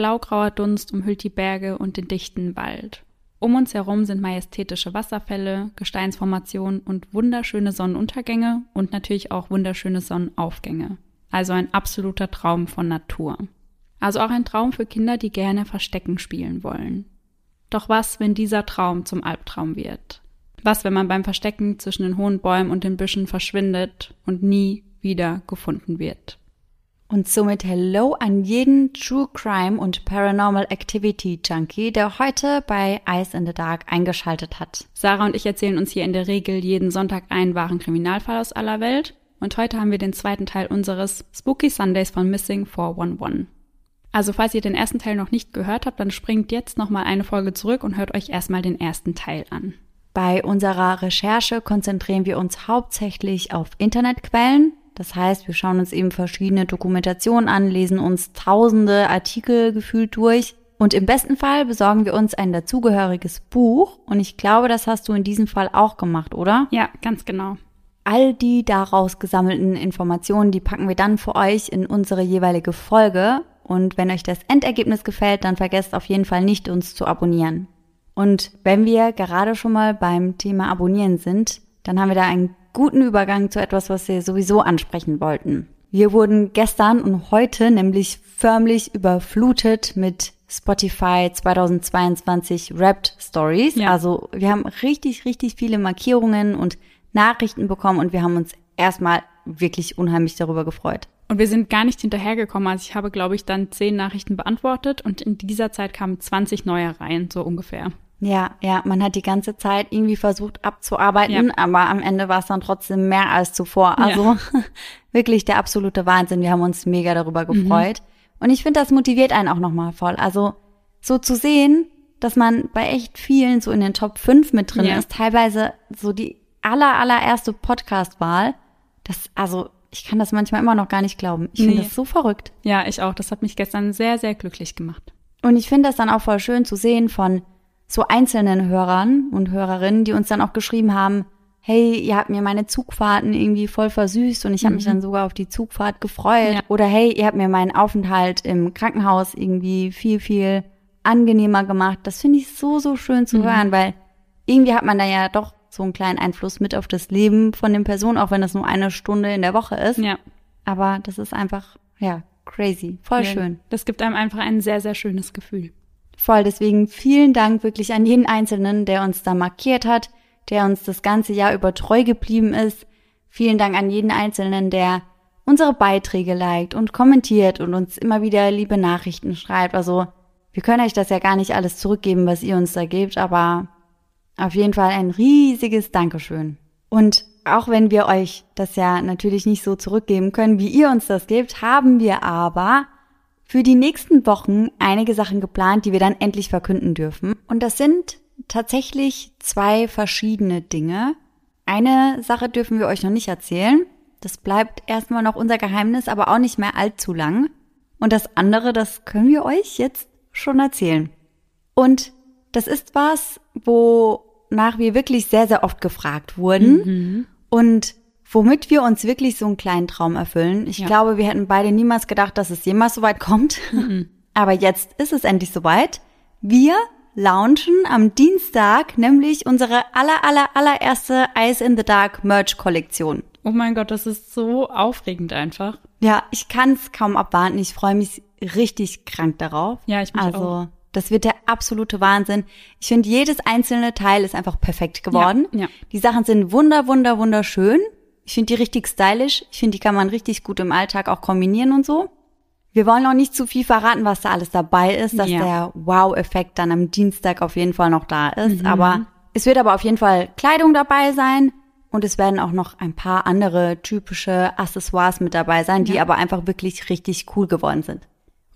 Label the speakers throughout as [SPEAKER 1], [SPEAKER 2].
[SPEAKER 1] Blaugrauer Dunst umhüllt die Berge und den dichten Wald. Um uns herum sind majestätische Wasserfälle, Gesteinsformationen und wunderschöne Sonnenuntergänge und natürlich auch wunderschöne Sonnenaufgänge. Also ein absoluter Traum von Natur. Also auch ein Traum für Kinder, die gerne Verstecken spielen wollen. Doch was, wenn dieser Traum zum Albtraum wird? Was, wenn man beim Verstecken zwischen den hohen Bäumen und den Büschen verschwindet und nie wieder gefunden wird?
[SPEAKER 2] Und somit Hello an jeden True Crime und Paranormal Activity Junkie, der heute bei Ice in the Dark eingeschaltet hat.
[SPEAKER 1] Sarah und ich erzählen uns hier in der Regel jeden Sonntag einen wahren Kriminalfall aus aller Welt. Und heute haben wir den zweiten Teil unseres Spooky Sundays von Missing 411. Also falls ihr den ersten Teil noch nicht gehört habt, dann springt jetzt nochmal eine Folge zurück und hört euch erstmal den ersten Teil an.
[SPEAKER 2] Bei unserer Recherche konzentrieren wir uns hauptsächlich auf Internetquellen, das heißt, wir schauen uns eben verschiedene Dokumentationen an, lesen uns tausende Artikel gefühlt durch und im besten Fall besorgen wir uns ein dazugehöriges Buch und ich glaube, das hast du in diesem Fall auch gemacht, oder?
[SPEAKER 1] Ja, ganz genau.
[SPEAKER 2] All die daraus gesammelten Informationen, die packen wir dann für euch in unsere jeweilige Folge und wenn euch das Endergebnis gefällt, dann vergesst auf jeden Fall nicht, uns zu abonnieren. Und wenn wir gerade schon mal beim Thema Abonnieren sind, dann haben wir da ein guten Übergang zu etwas, was wir sowieso ansprechen wollten. Wir wurden gestern und heute nämlich förmlich überflutet mit Spotify 2022 Wrapped Stories. Ja. Also wir haben richtig, richtig viele Markierungen und Nachrichten bekommen und wir haben uns erstmal wirklich unheimlich darüber gefreut.
[SPEAKER 1] Und wir sind gar nicht hinterhergekommen. Also ich habe, glaube ich, dann zehn Nachrichten beantwortet und in dieser Zeit kamen 20 neue Reihen, so ungefähr.
[SPEAKER 2] Ja, ja, man hat die ganze Zeit irgendwie versucht abzuarbeiten, ja. aber am Ende war es dann trotzdem mehr als zuvor. Also ja. wirklich der absolute Wahnsinn. Wir haben uns mega darüber mhm. gefreut. Mhm. Und ich finde, das motiviert einen auch nochmal voll. Also so zu sehen, dass man bei echt vielen so in den Top 5 mit drin ja. ist, teilweise so die aller, allererste Podcast-Wahl. Das, also ich kann das manchmal immer noch gar nicht glauben. Ich finde nee. das so verrückt.
[SPEAKER 1] Ja, ich auch. Das hat mich gestern sehr, sehr glücklich gemacht.
[SPEAKER 2] Und ich finde das dann auch voll schön zu sehen von so einzelnen Hörern und Hörerinnen, die uns dann auch geschrieben haben, hey, ihr habt mir meine Zugfahrten irgendwie voll versüßt und ich habe mhm. mich dann sogar auf die Zugfahrt gefreut. Ja. Oder hey, ihr habt mir meinen Aufenthalt im Krankenhaus irgendwie viel, viel angenehmer gemacht. Das finde ich so, so schön zu mhm. hören, weil irgendwie hat man da ja doch so einen kleinen Einfluss mit auf das Leben von den Personen, auch wenn das nur eine Stunde in der Woche ist. Ja. Aber das ist einfach, ja, crazy. Voll ja, schön.
[SPEAKER 1] Das gibt einem einfach ein sehr, sehr schönes Gefühl.
[SPEAKER 2] Voll, deswegen vielen Dank wirklich an jeden Einzelnen, der uns da markiert hat, der uns das ganze Jahr über treu geblieben ist. Vielen Dank an jeden Einzelnen, der unsere Beiträge liked und kommentiert und uns immer wieder liebe Nachrichten schreibt. Also wir können euch das ja gar nicht alles zurückgeben, was ihr uns da gebt, aber auf jeden Fall ein riesiges Dankeschön. Und auch wenn wir euch das ja natürlich nicht so zurückgeben können, wie ihr uns das gebt, haben wir aber für die nächsten Wochen einige Sachen geplant, die wir dann endlich verkünden dürfen. Und das sind tatsächlich zwei verschiedene Dinge. Eine Sache dürfen wir euch noch nicht erzählen. Das bleibt erstmal noch unser Geheimnis, aber auch nicht mehr allzu lang. Und das andere, das können wir euch jetzt schon erzählen. Und das ist was, wonach wir wirklich sehr, sehr oft gefragt wurden. Mhm. Und womit wir uns wirklich so einen kleinen Traum erfüllen. Ich ja. glaube, wir hätten beide niemals gedacht, dass es jemals so weit kommt. Mhm. Aber jetzt ist es endlich soweit. Wir launchen am Dienstag nämlich unsere aller, aller, allererste Eyes in the Dark Merch Kollektion.
[SPEAKER 1] Oh mein Gott, das ist so aufregend einfach.
[SPEAKER 2] Ja, ich kann es kaum abwarten. Ich freue mich richtig krank darauf.
[SPEAKER 1] Ja, ich mich
[SPEAKER 2] also,
[SPEAKER 1] auch.
[SPEAKER 2] Das wird der absolute Wahnsinn. Ich finde, jedes einzelne Teil ist einfach perfekt geworden. Ja, ja. Die Sachen sind wunder, wunder, wunderschön. Ich finde die richtig stylisch. Ich finde, die kann man richtig gut im Alltag auch kombinieren und so. Wir wollen noch nicht zu viel verraten, was da alles dabei ist, dass ja. der Wow-Effekt dann am Dienstag auf jeden Fall noch da ist. Mhm. Aber es wird aber auf jeden Fall Kleidung dabei sein und es werden auch noch ein paar andere typische Accessoires mit dabei sein, die ja. aber einfach wirklich richtig cool geworden sind.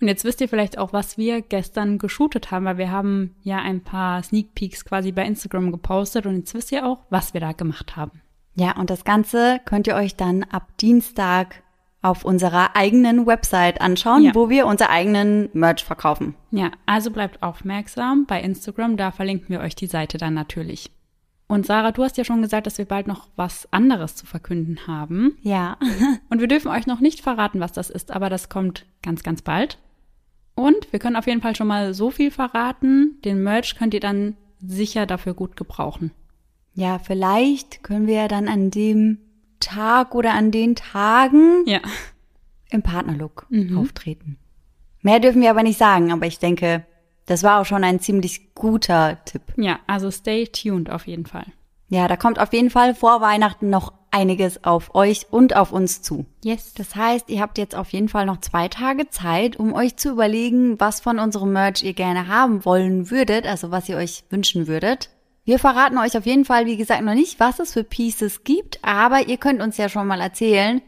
[SPEAKER 1] Und jetzt wisst ihr vielleicht auch, was wir gestern geshootet haben, weil wir haben ja ein paar Sneak Peeks quasi bei Instagram gepostet und jetzt wisst ihr auch, was wir da gemacht haben.
[SPEAKER 2] Ja, und das Ganze könnt ihr euch dann ab Dienstag auf unserer eigenen Website anschauen, ja. wo wir unser eigenen Merch verkaufen.
[SPEAKER 1] Ja, also bleibt aufmerksam bei Instagram, da verlinken wir euch die Seite dann natürlich. Und Sarah, du hast ja schon gesagt, dass wir bald noch was anderes zu verkünden haben.
[SPEAKER 2] Ja.
[SPEAKER 1] und wir dürfen euch noch nicht verraten, was das ist, aber das kommt ganz, ganz bald. Und wir können auf jeden Fall schon mal so viel verraten. Den Merch könnt ihr dann sicher dafür gut gebrauchen.
[SPEAKER 2] Ja, vielleicht können wir ja dann an dem Tag oder an den Tagen
[SPEAKER 1] Ja.
[SPEAKER 2] im Partnerlook
[SPEAKER 1] Mhm.
[SPEAKER 2] auftreten. Mehr dürfen wir aber nicht sagen, aber ich denke, das war auch schon ein ziemlich guter Tipp.
[SPEAKER 1] Ja, also stay tuned auf jeden Fall.
[SPEAKER 2] Ja, da kommt auf jeden Fall vor Weihnachten noch einiges auf euch und auf uns zu.
[SPEAKER 1] Yes.
[SPEAKER 2] Das heißt, ihr habt jetzt auf jeden Fall noch zwei Tage Zeit, um euch zu überlegen, was von unserem Merch ihr gerne haben wollen würdet, also was ihr euch wünschen würdet. Wir verraten euch auf jeden Fall, wie gesagt, noch nicht, was es für Pieces gibt, aber ihr könnt uns ja schon mal erzählen,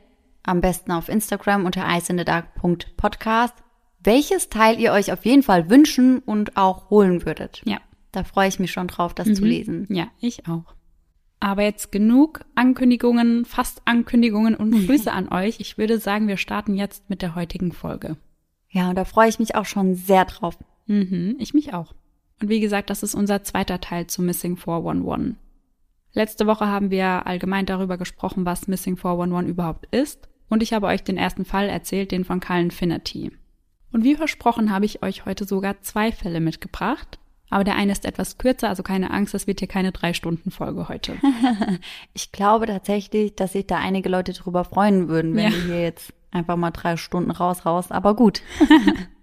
[SPEAKER 2] am besten auf Instagram unter iceinthedark.podcast, welches Teil ihr euch auf jeden Fall wünschen und auch holen würdet.
[SPEAKER 1] Ja.
[SPEAKER 2] Da freue ich mich schon drauf, das zu lesen.
[SPEAKER 1] Ja, ich auch. Aber jetzt genug Ankündigungen, fast Ankündigungen und Grüße an euch. Ich würde sagen, wir starten jetzt mit der heutigen Folge.
[SPEAKER 2] Ja, und da freue ich mich auch schon sehr drauf.
[SPEAKER 1] Mhm, ich mich auch. Und wie gesagt, das ist unser zweiter Teil zu Missing 411. Letzte Woche haben wir allgemein darüber gesprochen, was Missing 411 überhaupt ist. Und ich habe euch den ersten Fall erzählt, den von Cullen Finnerty. Und wie versprochen habe ich euch heute sogar zwei Fälle mitgebracht. Aber der eine ist etwas kürzer, also keine Angst, das wird hier keine drei Stunden Folge heute.
[SPEAKER 2] Ich glaube tatsächlich, dass sich da einige Leute drüber freuen würden, wenn
[SPEAKER 1] Ja.
[SPEAKER 2] wir hier jetzt einfach mal drei Stunden raus, raus. Aber gut.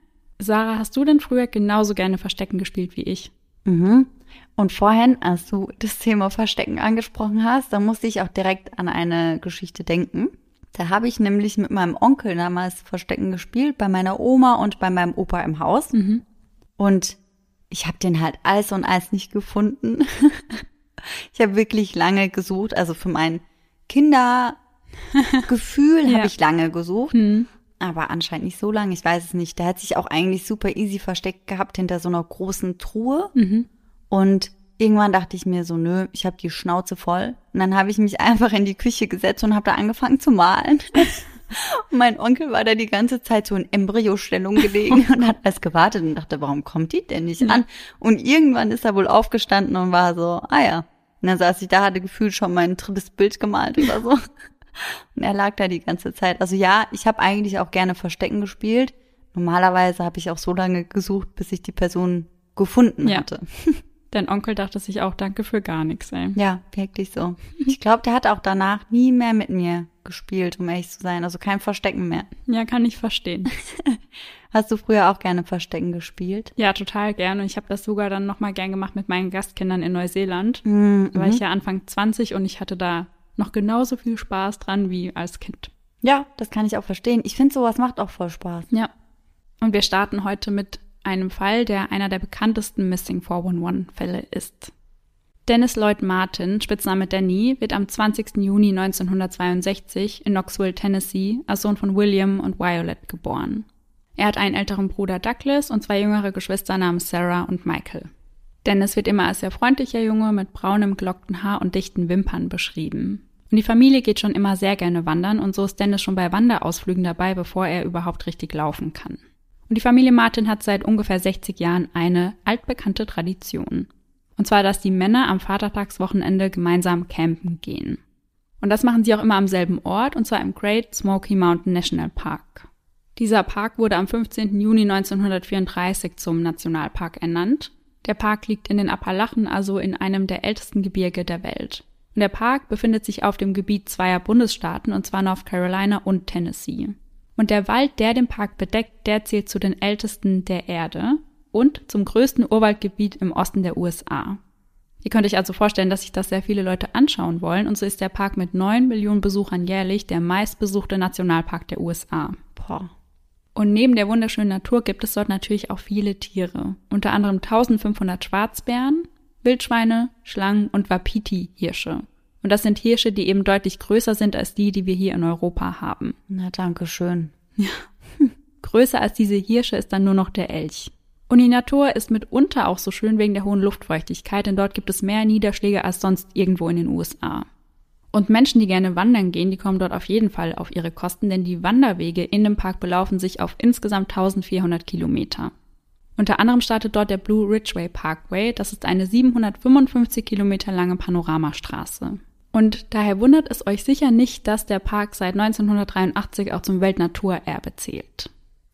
[SPEAKER 1] Sarah, hast du denn früher genauso gerne Verstecken gespielt wie ich?
[SPEAKER 2] Mhm. Und vorhin, als du das Thema Verstecken angesprochen hast, da musste ich auch direkt an eine Geschichte denken. Da habe ich nämlich mit meinem Onkel damals Verstecken gespielt, bei meiner Oma und bei meinem Opa im Haus. Und ich habe den halt alles und alles nicht gefunden. ich habe wirklich lange gesucht, also für mein Kindergefühl
[SPEAKER 1] Ja.
[SPEAKER 2] habe ich lange gesucht.
[SPEAKER 1] Hm.
[SPEAKER 2] Aber anscheinend nicht so lange, ich weiß es nicht. Der hat sich auch eigentlich super easy versteckt gehabt hinter so einer großen Truhe.
[SPEAKER 1] Mhm.
[SPEAKER 2] Und irgendwann dachte ich mir so, nö, ich habe die Schnauze voll. Und dann habe ich mich einfach in die Küche gesetzt und habe da angefangen zu malen. Und mein Onkel war da die ganze Zeit so in Embryostellung gelegen und hat alles gewartet und dachte, warum kommt die denn nicht an? Und irgendwann ist er wohl aufgestanden und war so, ah ja. Und dann saß ich da, hatte gefühlt schon mein drittes Bild gemalt oder so. Und er lag da die ganze Zeit. Also ja, ich habe eigentlich auch gerne Verstecken gespielt. Normalerweise habe ich auch so lange gesucht, bis ich die Person gefunden
[SPEAKER 1] Ja.
[SPEAKER 2] hatte.
[SPEAKER 1] Dein Onkel dachte sich auch, danke für gar nichts, ey.
[SPEAKER 2] Ja, wirklich so. Ich glaube, der hat auch danach nie mehr mit mir gespielt, um ehrlich zu sein. Also kein Verstecken mehr.
[SPEAKER 1] Ja, kann ich verstehen.
[SPEAKER 2] Hast du früher auch gerne Verstecken gespielt?
[SPEAKER 1] Ja, total gern. Und ich habe das sogar dann nochmal gern gemacht mit meinen Gastkindern in Neuseeland.
[SPEAKER 2] Mhm.
[SPEAKER 1] Da war ich ja Anfang 20 und ich hatte da noch genauso viel Spaß dran wie als Kind.
[SPEAKER 2] Ja, das kann ich auch verstehen. Ich finde, sowas macht auch voll Spaß.
[SPEAKER 1] Ja. Und wir starten heute mit einem Fall, der einer der bekanntesten Missing 411-Fälle ist. Dennis Lloyd Martin, Spitzname Danny, wird am 20. Juni 1962 in Knoxville, Tennessee, als Sohn von William und Violet geboren. Er hat einen älteren Bruder Douglas und zwei jüngere Geschwister namens Sarah und Michael. Dennis wird immer als sehr freundlicher Junge mit braunem, gelockten Haar und dichten Wimpern beschrieben. Und die Familie geht schon immer sehr gerne wandern und so ist Dennis schon bei Wanderausflügen dabei, bevor er überhaupt richtig laufen kann. Und die Familie Martin hat seit ungefähr 60 Jahren eine altbekannte Tradition. Und zwar, dass die Männer am Vatertagswochenende gemeinsam campen gehen. Und das machen sie auch immer am selben Ort, und zwar im Great Smoky Mountain National Park. Dieser Park wurde am 15. Juni 1934 zum Nationalpark ernannt. Der Park liegt in den Appalachen, also in einem der ältesten Gebirge der Welt. Und der Park befindet sich auf dem Gebiet zweier Bundesstaaten, und zwar North Carolina und Tennessee. Und der Wald, der den Park bedeckt, der zählt zu den ältesten der Erde und zum größten Urwaldgebiet im Osten der USA. Ihr könnt euch also vorstellen, dass sich das sehr viele Leute anschauen wollen und so ist der Park mit 9 Millionen Besuchern jährlich der meistbesuchte Nationalpark der USA.
[SPEAKER 2] Boah.
[SPEAKER 1] Und neben der wunderschönen Natur gibt es dort natürlich auch viele Tiere. Unter anderem 1500 Schwarzbären, Wildschweine, Schlangen und Wapiti-Hirsche. Und das sind Hirsche, die eben deutlich größer sind als die, die wir hier in Europa haben.
[SPEAKER 2] Na, danke schön.
[SPEAKER 1] Größer als diese Hirsche ist dann nur noch der Elch. Und die Natur ist mitunter auch so schön wegen der hohen Luftfeuchtigkeit, denn dort gibt es mehr Niederschläge als sonst irgendwo in den USA. Und Menschen, die gerne wandern gehen, die kommen dort auf jeden Fall auf ihre Kosten, denn die Wanderwege in dem Park belaufen sich auf insgesamt 1400 Kilometer. Unter anderem startet dort der Blue Ridgeway Parkway, das ist eine 755 Kilometer lange Panoramastraße. Und daher wundert es euch sicher nicht, dass der Park seit 1983 auch zum Weltnaturerbe zählt.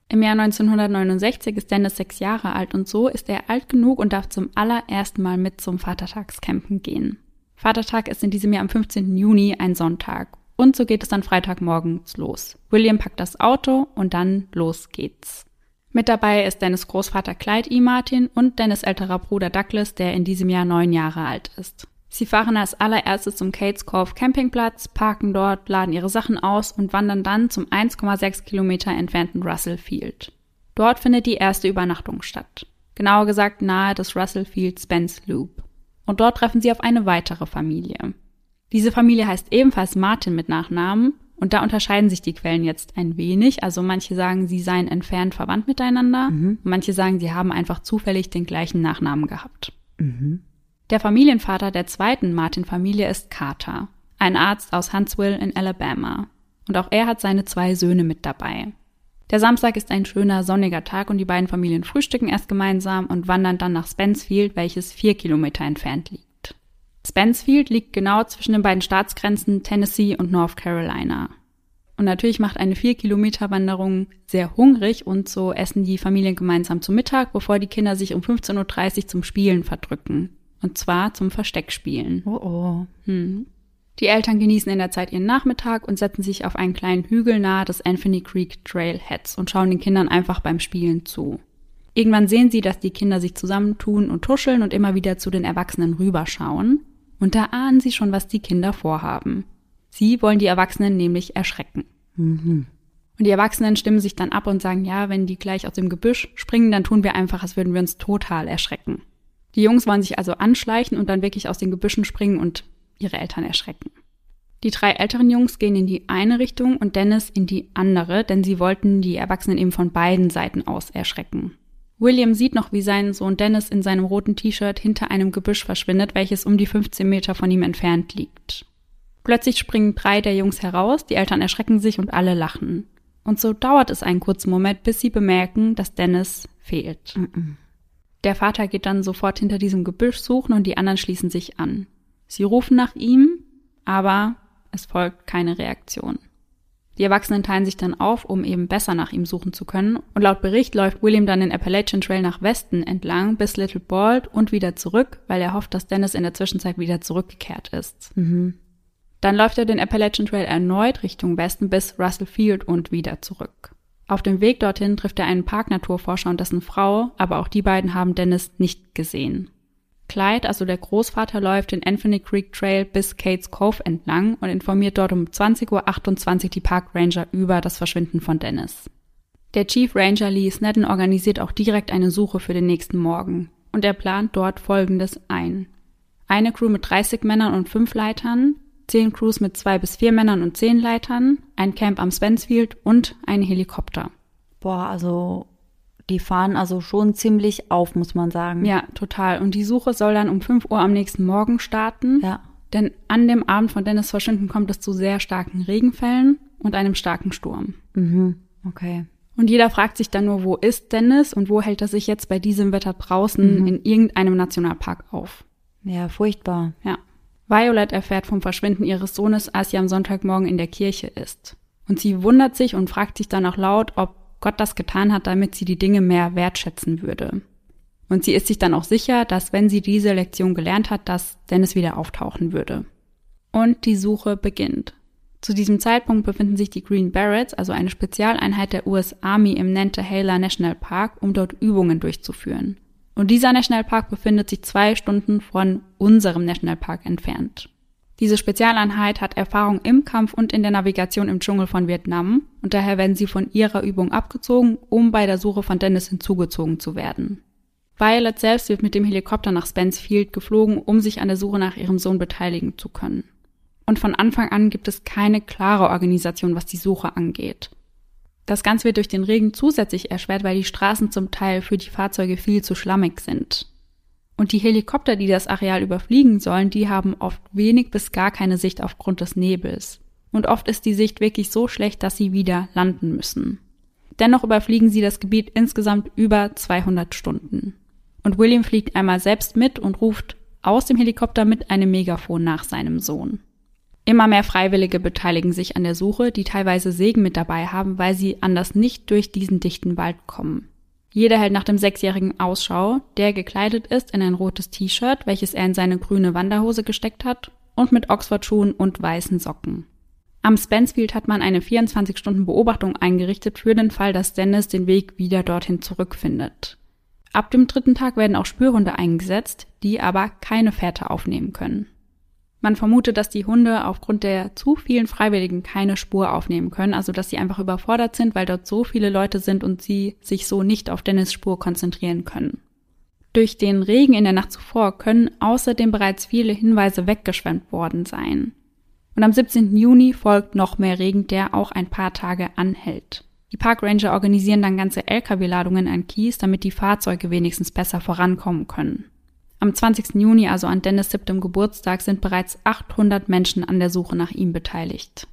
[SPEAKER 1] Im Jahr 1969 ist Dennis sechs Jahre alt und so ist er alt genug und darf zum allerersten Mal mit zum Vatertagscampen gehen. Vatertag ist in diesem Jahr am 15. Juni ein Sonntag. Und so geht es dann Freitagmorgens los. William packt das Auto und dann los geht's. Mit dabei ist Dennis Großvater Clyde E. Martin und Dennis älterer Bruder Douglas, der in diesem Jahr neun Jahre alt ist. Sie fahren als allererstes zum Kates Cove Campingplatz, parken dort, laden ihre Sachen aus und wandern dann zum 1,6 Kilometer entfernten Russell Field. Dort findet die erste Übernachtung statt. Genauer gesagt nahe des Russell Field Spence Loop. Und dort treffen sie auf eine weitere Familie. Diese Familie heißt ebenfalls Martin mit Nachnamen und da unterscheiden sich die Quellen jetzt ein wenig. Also manche sagen, sie seien entfernt verwandt miteinander, mhm. manche sagen, sie haben einfach zufällig den gleichen Nachnamen gehabt. Mhm. Der Familienvater der zweiten Martin-Familie ist Carter, ein Arzt aus Huntsville in Alabama. Und auch er hat seine zwei Söhne mit dabei. Der Samstag ist ein schöner sonniger Tag und die beiden Familien frühstücken erst gemeinsam und wandern dann nach Spencefield, welches vier Kilometer entfernt liegt. Spencefield liegt genau zwischen den beiden Staatsgrenzen Tennessee und North Carolina. Und natürlich macht eine vier Kilometer Wanderung sehr hungrig und so essen die Familien gemeinsam zu Mittag, bevor die Kinder sich um 15.30 Uhr zum Spielen verdrücken. Und zwar zum Versteckspielen.
[SPEAKER 2] Oh oh. Hm.
[SPEAKER 1] Die Eltern genießen in der Zeit ihren Nachmittag und setzen sich auf einen kleinen Hügel nahe des Anthony Creek Trailheads und schauen den Kindern einfach beim Spielen zu. Irgendwann sehen sie, dass die Kinder sich zusammentun und tuscheln und immer wieder zu den Erwachsenen rüberschauen. Und da ahnen sie schon, was die Kinder vorhaben. Sie wollen die Erwachsenen nämlich erschrecken. Mhm. Und die Erwachsenen stimmen sich dann ab und sagen, ja, wenn die gleich aus dem Gebüsch springen, dann tun wir einfach, als würden wir uns total erschrecken. Die Jungs wollen sich also anschleichen und dann wirklich aus den Gebüschen springen und ihre Eltern erschrecken. Die drei älteren Jungs gehen in die eine Richtung und Dennis in die andere, denn sie wollten die Erwachsenen eben von beiden Seiten aus erschrecken. William sieht noch, wie sein Sohn Dennis in seinem roten T-Shirt hinter einem Gebüsch verschwindet, welches um die 15 Meter von ihm entfernt liegt. Plötzlich springen drei der Jungs heraus, die Eltern erschrecken sich und alle lachen. Und so dauert es einen kurzen Moment, bis sie bemerken, dass Dennis fehlt. Mm -mm. Der Vater geht dann sofort hinter diesem Gebüsch suchen und die anderen schließen sich an. Sie rufen nach ihm, aber es folgt keine Reaktion. Die Erwachsenen teilen sich dann auf, um eben besser nach ihm suchen zu können. Und laut Bericht läuft William dann den Appalachian Trail nach Westen entlang bis Little Bald und wieder zurück, weil er hofft, dass Dennis in der Zwischenzeit wieder zurückgekehrt ist. Mhm. Dann läuft er den Appalachian Trail erneut Richtung Westen bis Russell Field und wieder zurück. Auf dem Weg dorthin trifft er einen Parknaturforscher und dessen Frau, aber auch die beiden haben Dennis nicht gesehen. Clyde, also der Großvater, läuft den Anthony Creek Trail bis Kates Cove entlang und informiert dort um 20.28 Uhr die Park Ranger über das Verschwinden von Dennis. Der Chief Ranger Lee Snedden organisiert auch direkt eine Suche für den nächsten Morgen und er plant dort folgendes ein. Eine Crew mit 30 Männern und fünf Leitern, zehn Crews mit zwei bis vier Männern und zehn Leitern, ein Camp am Spencefield und ein Helikopter.
[SPEAKER 2] Boah, also die fahren also schon ziemlich auf, muss man sagen.
[SPEAKER 1] Ja, total. Und die Suche soll dann um 5 Uhr am nächsten Morgen starten.
[SPEAKER 2] Ja.
[SPEAKER 1] Denn an dem Abend von Dennis Verschwinden kommt es zu sehr starken Regenfällen und einem starken Sturm.
[SPEAKER 2] Mhm. Okay.
[SPEAKER 1] Und jeder fragt sich dann nur, wo ist Dennis und wo hält er sich jetzt bei diesem Wetter draußen mhm. in irgendeinem Nationalpark auf?
[SPEAKER 2] Ja, furchtbar.
[SPEAKER 1] Ja. Violet erfährt vom Verschwinden ihres Sohnes, als sie am Sonntagmorgen in der Kirche ist. Und sie wundert sich und fragt sich dann auch laut, ob Gott das getan hat, damit sie die Dinge mehr wertschätzen würde. Und sie ist sich dann auch sicher, dass wenn sie diese Lektion gelernt hat, dass Dennis wieder auftauchen würde. Und die Suche beginnt. Zu diesem Zeitpunkt befinden sich die Green Berets, also eine Spezialeinheit der US Army im Nantahala National Park, um dort Übungen durchzuführen. Und dieser Nationalpark befindet sich zwei Stunden von unserem Nationalpark entfernt. Diese Spezialeinheit hat Erfahrung im Kampf und in der Navigation im Dschungel von Vietnam und daher werden sie von ihrer Übung abgezogen, um bei der Suche von Dennis hinzugezogen zu werden. Violet selbst wird mit dem Helikopter nach Spence Field geflogen, um sich an der Suche nach ihrem Sohn beteiligen zu können. Und von Anfang an gibt es keine klare Organisation, was die Suche angeht. Das Ganze wird durch den Regen zusätzlich erschwert, weil die Straßen zum Teil für die Fahrzeuge viel zu schlammig sind. Und die Helikopter, die das Areal überfliegen sollen, die haben oft wenig bis gar keine Sicht aufgrund des Nebels. Und oft ist die Sicht wirklich so schlecht, dass sie wieder landen müssen. Dennoch überfliegen sie das Gebiet insgesamt über 200 Stunden. Und William fliegt einmal selbst mit und ruft aus dem Helikopter mit einem Megafon nach seinem Sohn. Immer mehr Freiwillige beteiligen sich an der Suche, die teilweise Sägen mit dabei haben, weil sie anders nicht durch diesen dichten Wald kommen. Jeder hält nach dem Sechsjährigen Ausschau, der gekleidet ist in ein rotes T-Shirt, welches er in seine grüne Wanderhose gesteckt hat, und mit Oxfordschuhen und weißen Socken. Am Spencefield hat man eine 24-Stunden-Beobachtung eingerichtet für den Fall, dass Dennis den Weg wieder dorthin zurückfindet. Ab dem dritten Tag werden auch Spürhunde eingesetzt, die aber keine Fährte aufnehmen können. Man vermutet, dass die Hunde aufgrund der zu vielen Freiwilligen keine Spur aufnehmen können, also dass sie einfach überfordert sind, weil dort so viele Leute sind und sie sich so nicht auf Dennis Spur konzentrieren können. Durch den Regen in der Nacht zuvor können außerdem bereits viele Hinweise weggeschwemmt worden sein. Und am 17. Juni folgt noch mehr Regen, der auch ein paar Tage anhält. Die Parkranger organisieren dann ganze Lkw-Ladungen an Kies, damit die Fahrzeuge wenigstens besser vorankommen können. Am 20. Juni, also an Dennis siebtem Geburtstag, sind bereits 800 Menschen an der Suche nach ihm beteiligt.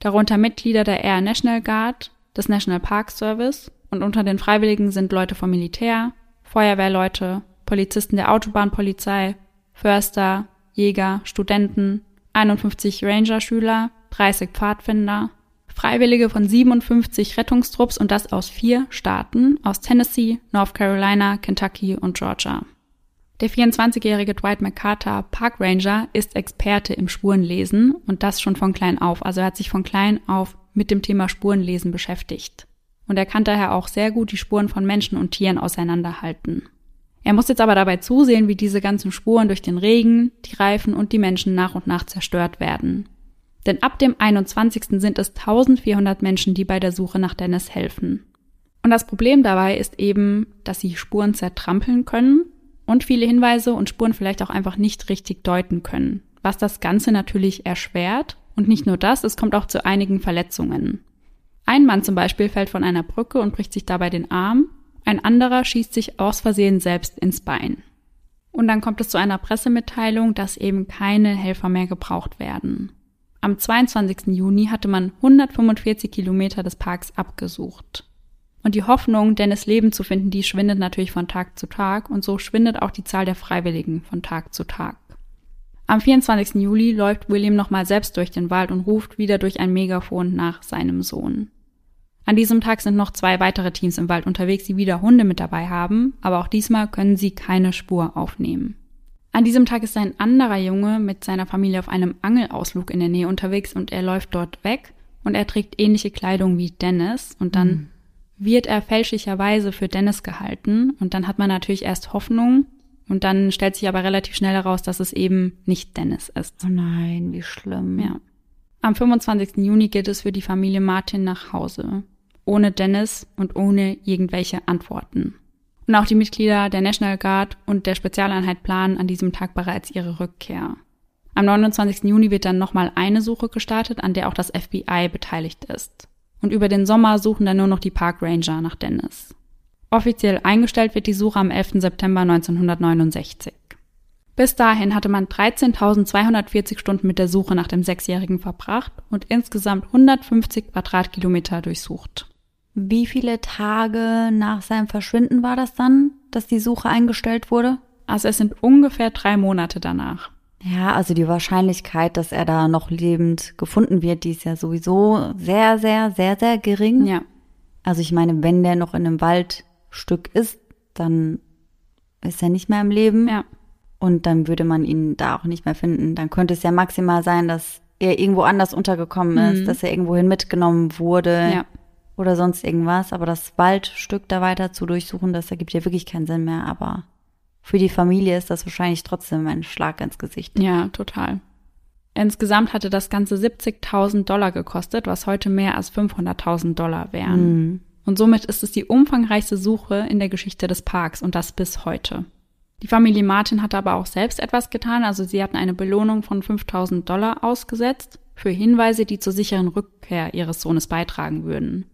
[SPEAKER 1] Darunter Mitglieder der Air National Guard, des National Park Service und unter den Freiwilligen sind Leute vom Militär, Feuerwehrleute, Polizisten der Autobahnpolizei, Förster, Jäger, Studenten, 51 Ranger-Schüler, 30 Pfadfinder, Freiwillige von 57 Rettungstrupps und das aus vier Staaten, aus Tennessee, North Carolina, Kentucky und Georgia. Der 24-jährige Dwight McCarter, Park Ranger, ist Experte im Spurenlesen und das schon von klein auf. Also er hat sich von klein auf mit dem Thema Spurenlesen beschäftigt. Und er kann daher auch sehr gut die Spuren von Menschen und Tieren auseinanderhalten. Er muss jetzt aber dabei zusehen, wie diese ganzen Spuren durch den Regen, die Reifen und die Menschen nach und nach zerstört werden. Denn ab dem 21. sind es 1400 Menschen, die bei der Suche nach Dennis helfen. Und das Problem dabei ist eben, dass sie Spuren zertrampeln können und viele Hinweise und Spuren vielleicht auch einfach nicht richtig deuten können, was das Ganze natürlich erschwert. Und nicht nur das, es kommt auch zu einigen Verletzungen. Ein Mann zum Beispiel fällt von einer Brücke und bricht sich dabei den Arm, ein anderer schießt sich aus Versehen selbst ins Bein. Und dann kommt es zu einer Pressemitteilung, dass eben keine Helfer mehr gebraucht werden. Am 22. Juni hatte man 145 Kilometer des Parks abgesucht. Und die Hoffnung, Dennis Leben zu finden, die schwindet natürlich von Tag zu Tag und so schwindet auch die Zahl der Freiwilligen von Tag zu Tag. Am 24. Juli läuft William nochmal selbst durch den Wald und ruft wieder durch ein Megafon nach seinem Sohn. An diesem Tag sind noch zwei weitere Teams im Wald unterwegs, die wieder Hunde mit dabei haben, aber auch diesmal können sie keine Spur aufnehmen. An diesem Tag ist ein anderer Junge mit seiner Familie auf einem Angelausflug in der Nähe unterwegs und er läuft dort weg und er trägt ähnliche Kleidung wie Dennis und dann mhm wird er fälschlicherweise für Dennis gehalten und dann hat man natürlich erst Hoffnung und dann stellt sich aber relativ schnell heraus, dass es eben nicht Dennis ist.
[SPEAKER 2] Oh nein, wie schlimm.
[SPEAKER 1] Ja. Am 25. Juni geht es für die Familie Martin nach Hause. Ohne Dennis und ohne irgendwelche Antworten. Und auch die Mitglieder der National Guard und der Spezialeinheit planen an diesem Tag bereits ihre Rückkehr. Am 29. Juni wird dann nochmal eine Suche gestartet, an der auch das FBI beteiligt ist und über den Sommer suchen dann nur noch die Park Ranger nach Dennis. Offiziell eingestellt wird die Suche am 11. September 1969. Bis dahin hatte man 13.240 Stunden mit der Suche nach dem Sechsjährigen verbracht und insgesamt 150 Quadratkilometer durchsucht.
[SPEAKER 2] Wie viele Tage nach seinem Verschwinden war das dann, dass die Suche eingestellt wurde?
[SPEAKER 1] Also es sind ungefähr drei Monate danach.
[SPEAKER 2] Ja, also die Wahrscheinlichkeit, dass er da noch lebend gefunden wird, die ist ja sowieso sehr, sehr, sehr, sehr gering.
[SPEAKER 1] Ja.
[SPEAKER 2] Also ich meine, wenn der noch in einem Waldstück ist, dann ist er nicht mehr im Leben.
[SPEAKER 1] Ja.
[SPEAKER 2] Und dann würde man ihn da auch nicht mehr finden. Dann könnte es ja maximal sein, dass er irgendwo anders untergekommen ist, mhm. dass er irgendwohin mitgenommen wurde.
[SPEAKER 1] Ja.
[SPEAKER 2] Oder sonst irgendwas. Aber das Waldstück da weiter zu durchsuchen, das ergibt ja wirklich keinen Sinn mehr. Aber für die Familie ist das wahrscheinlich trotzdem ein Schlag ins Gesicht.
[SPEAKER 1] Ja, total. Insgesamt hatte das Ganze 70.000 Dollar gekostet, was heute mehr als 500.000 Dollar wären. Mhm. Und somit ist es die umfangreichste Suche in der Geschichte des Parks und das bis heute. Die Familie Martin hatte aber auch selbst etwas getan, also sie hatten eine Belohnung von 5000 Dollar ausgesetzt für Hinweise, die zur sicheren Rückkehr ihres Sohnes beitragen würden.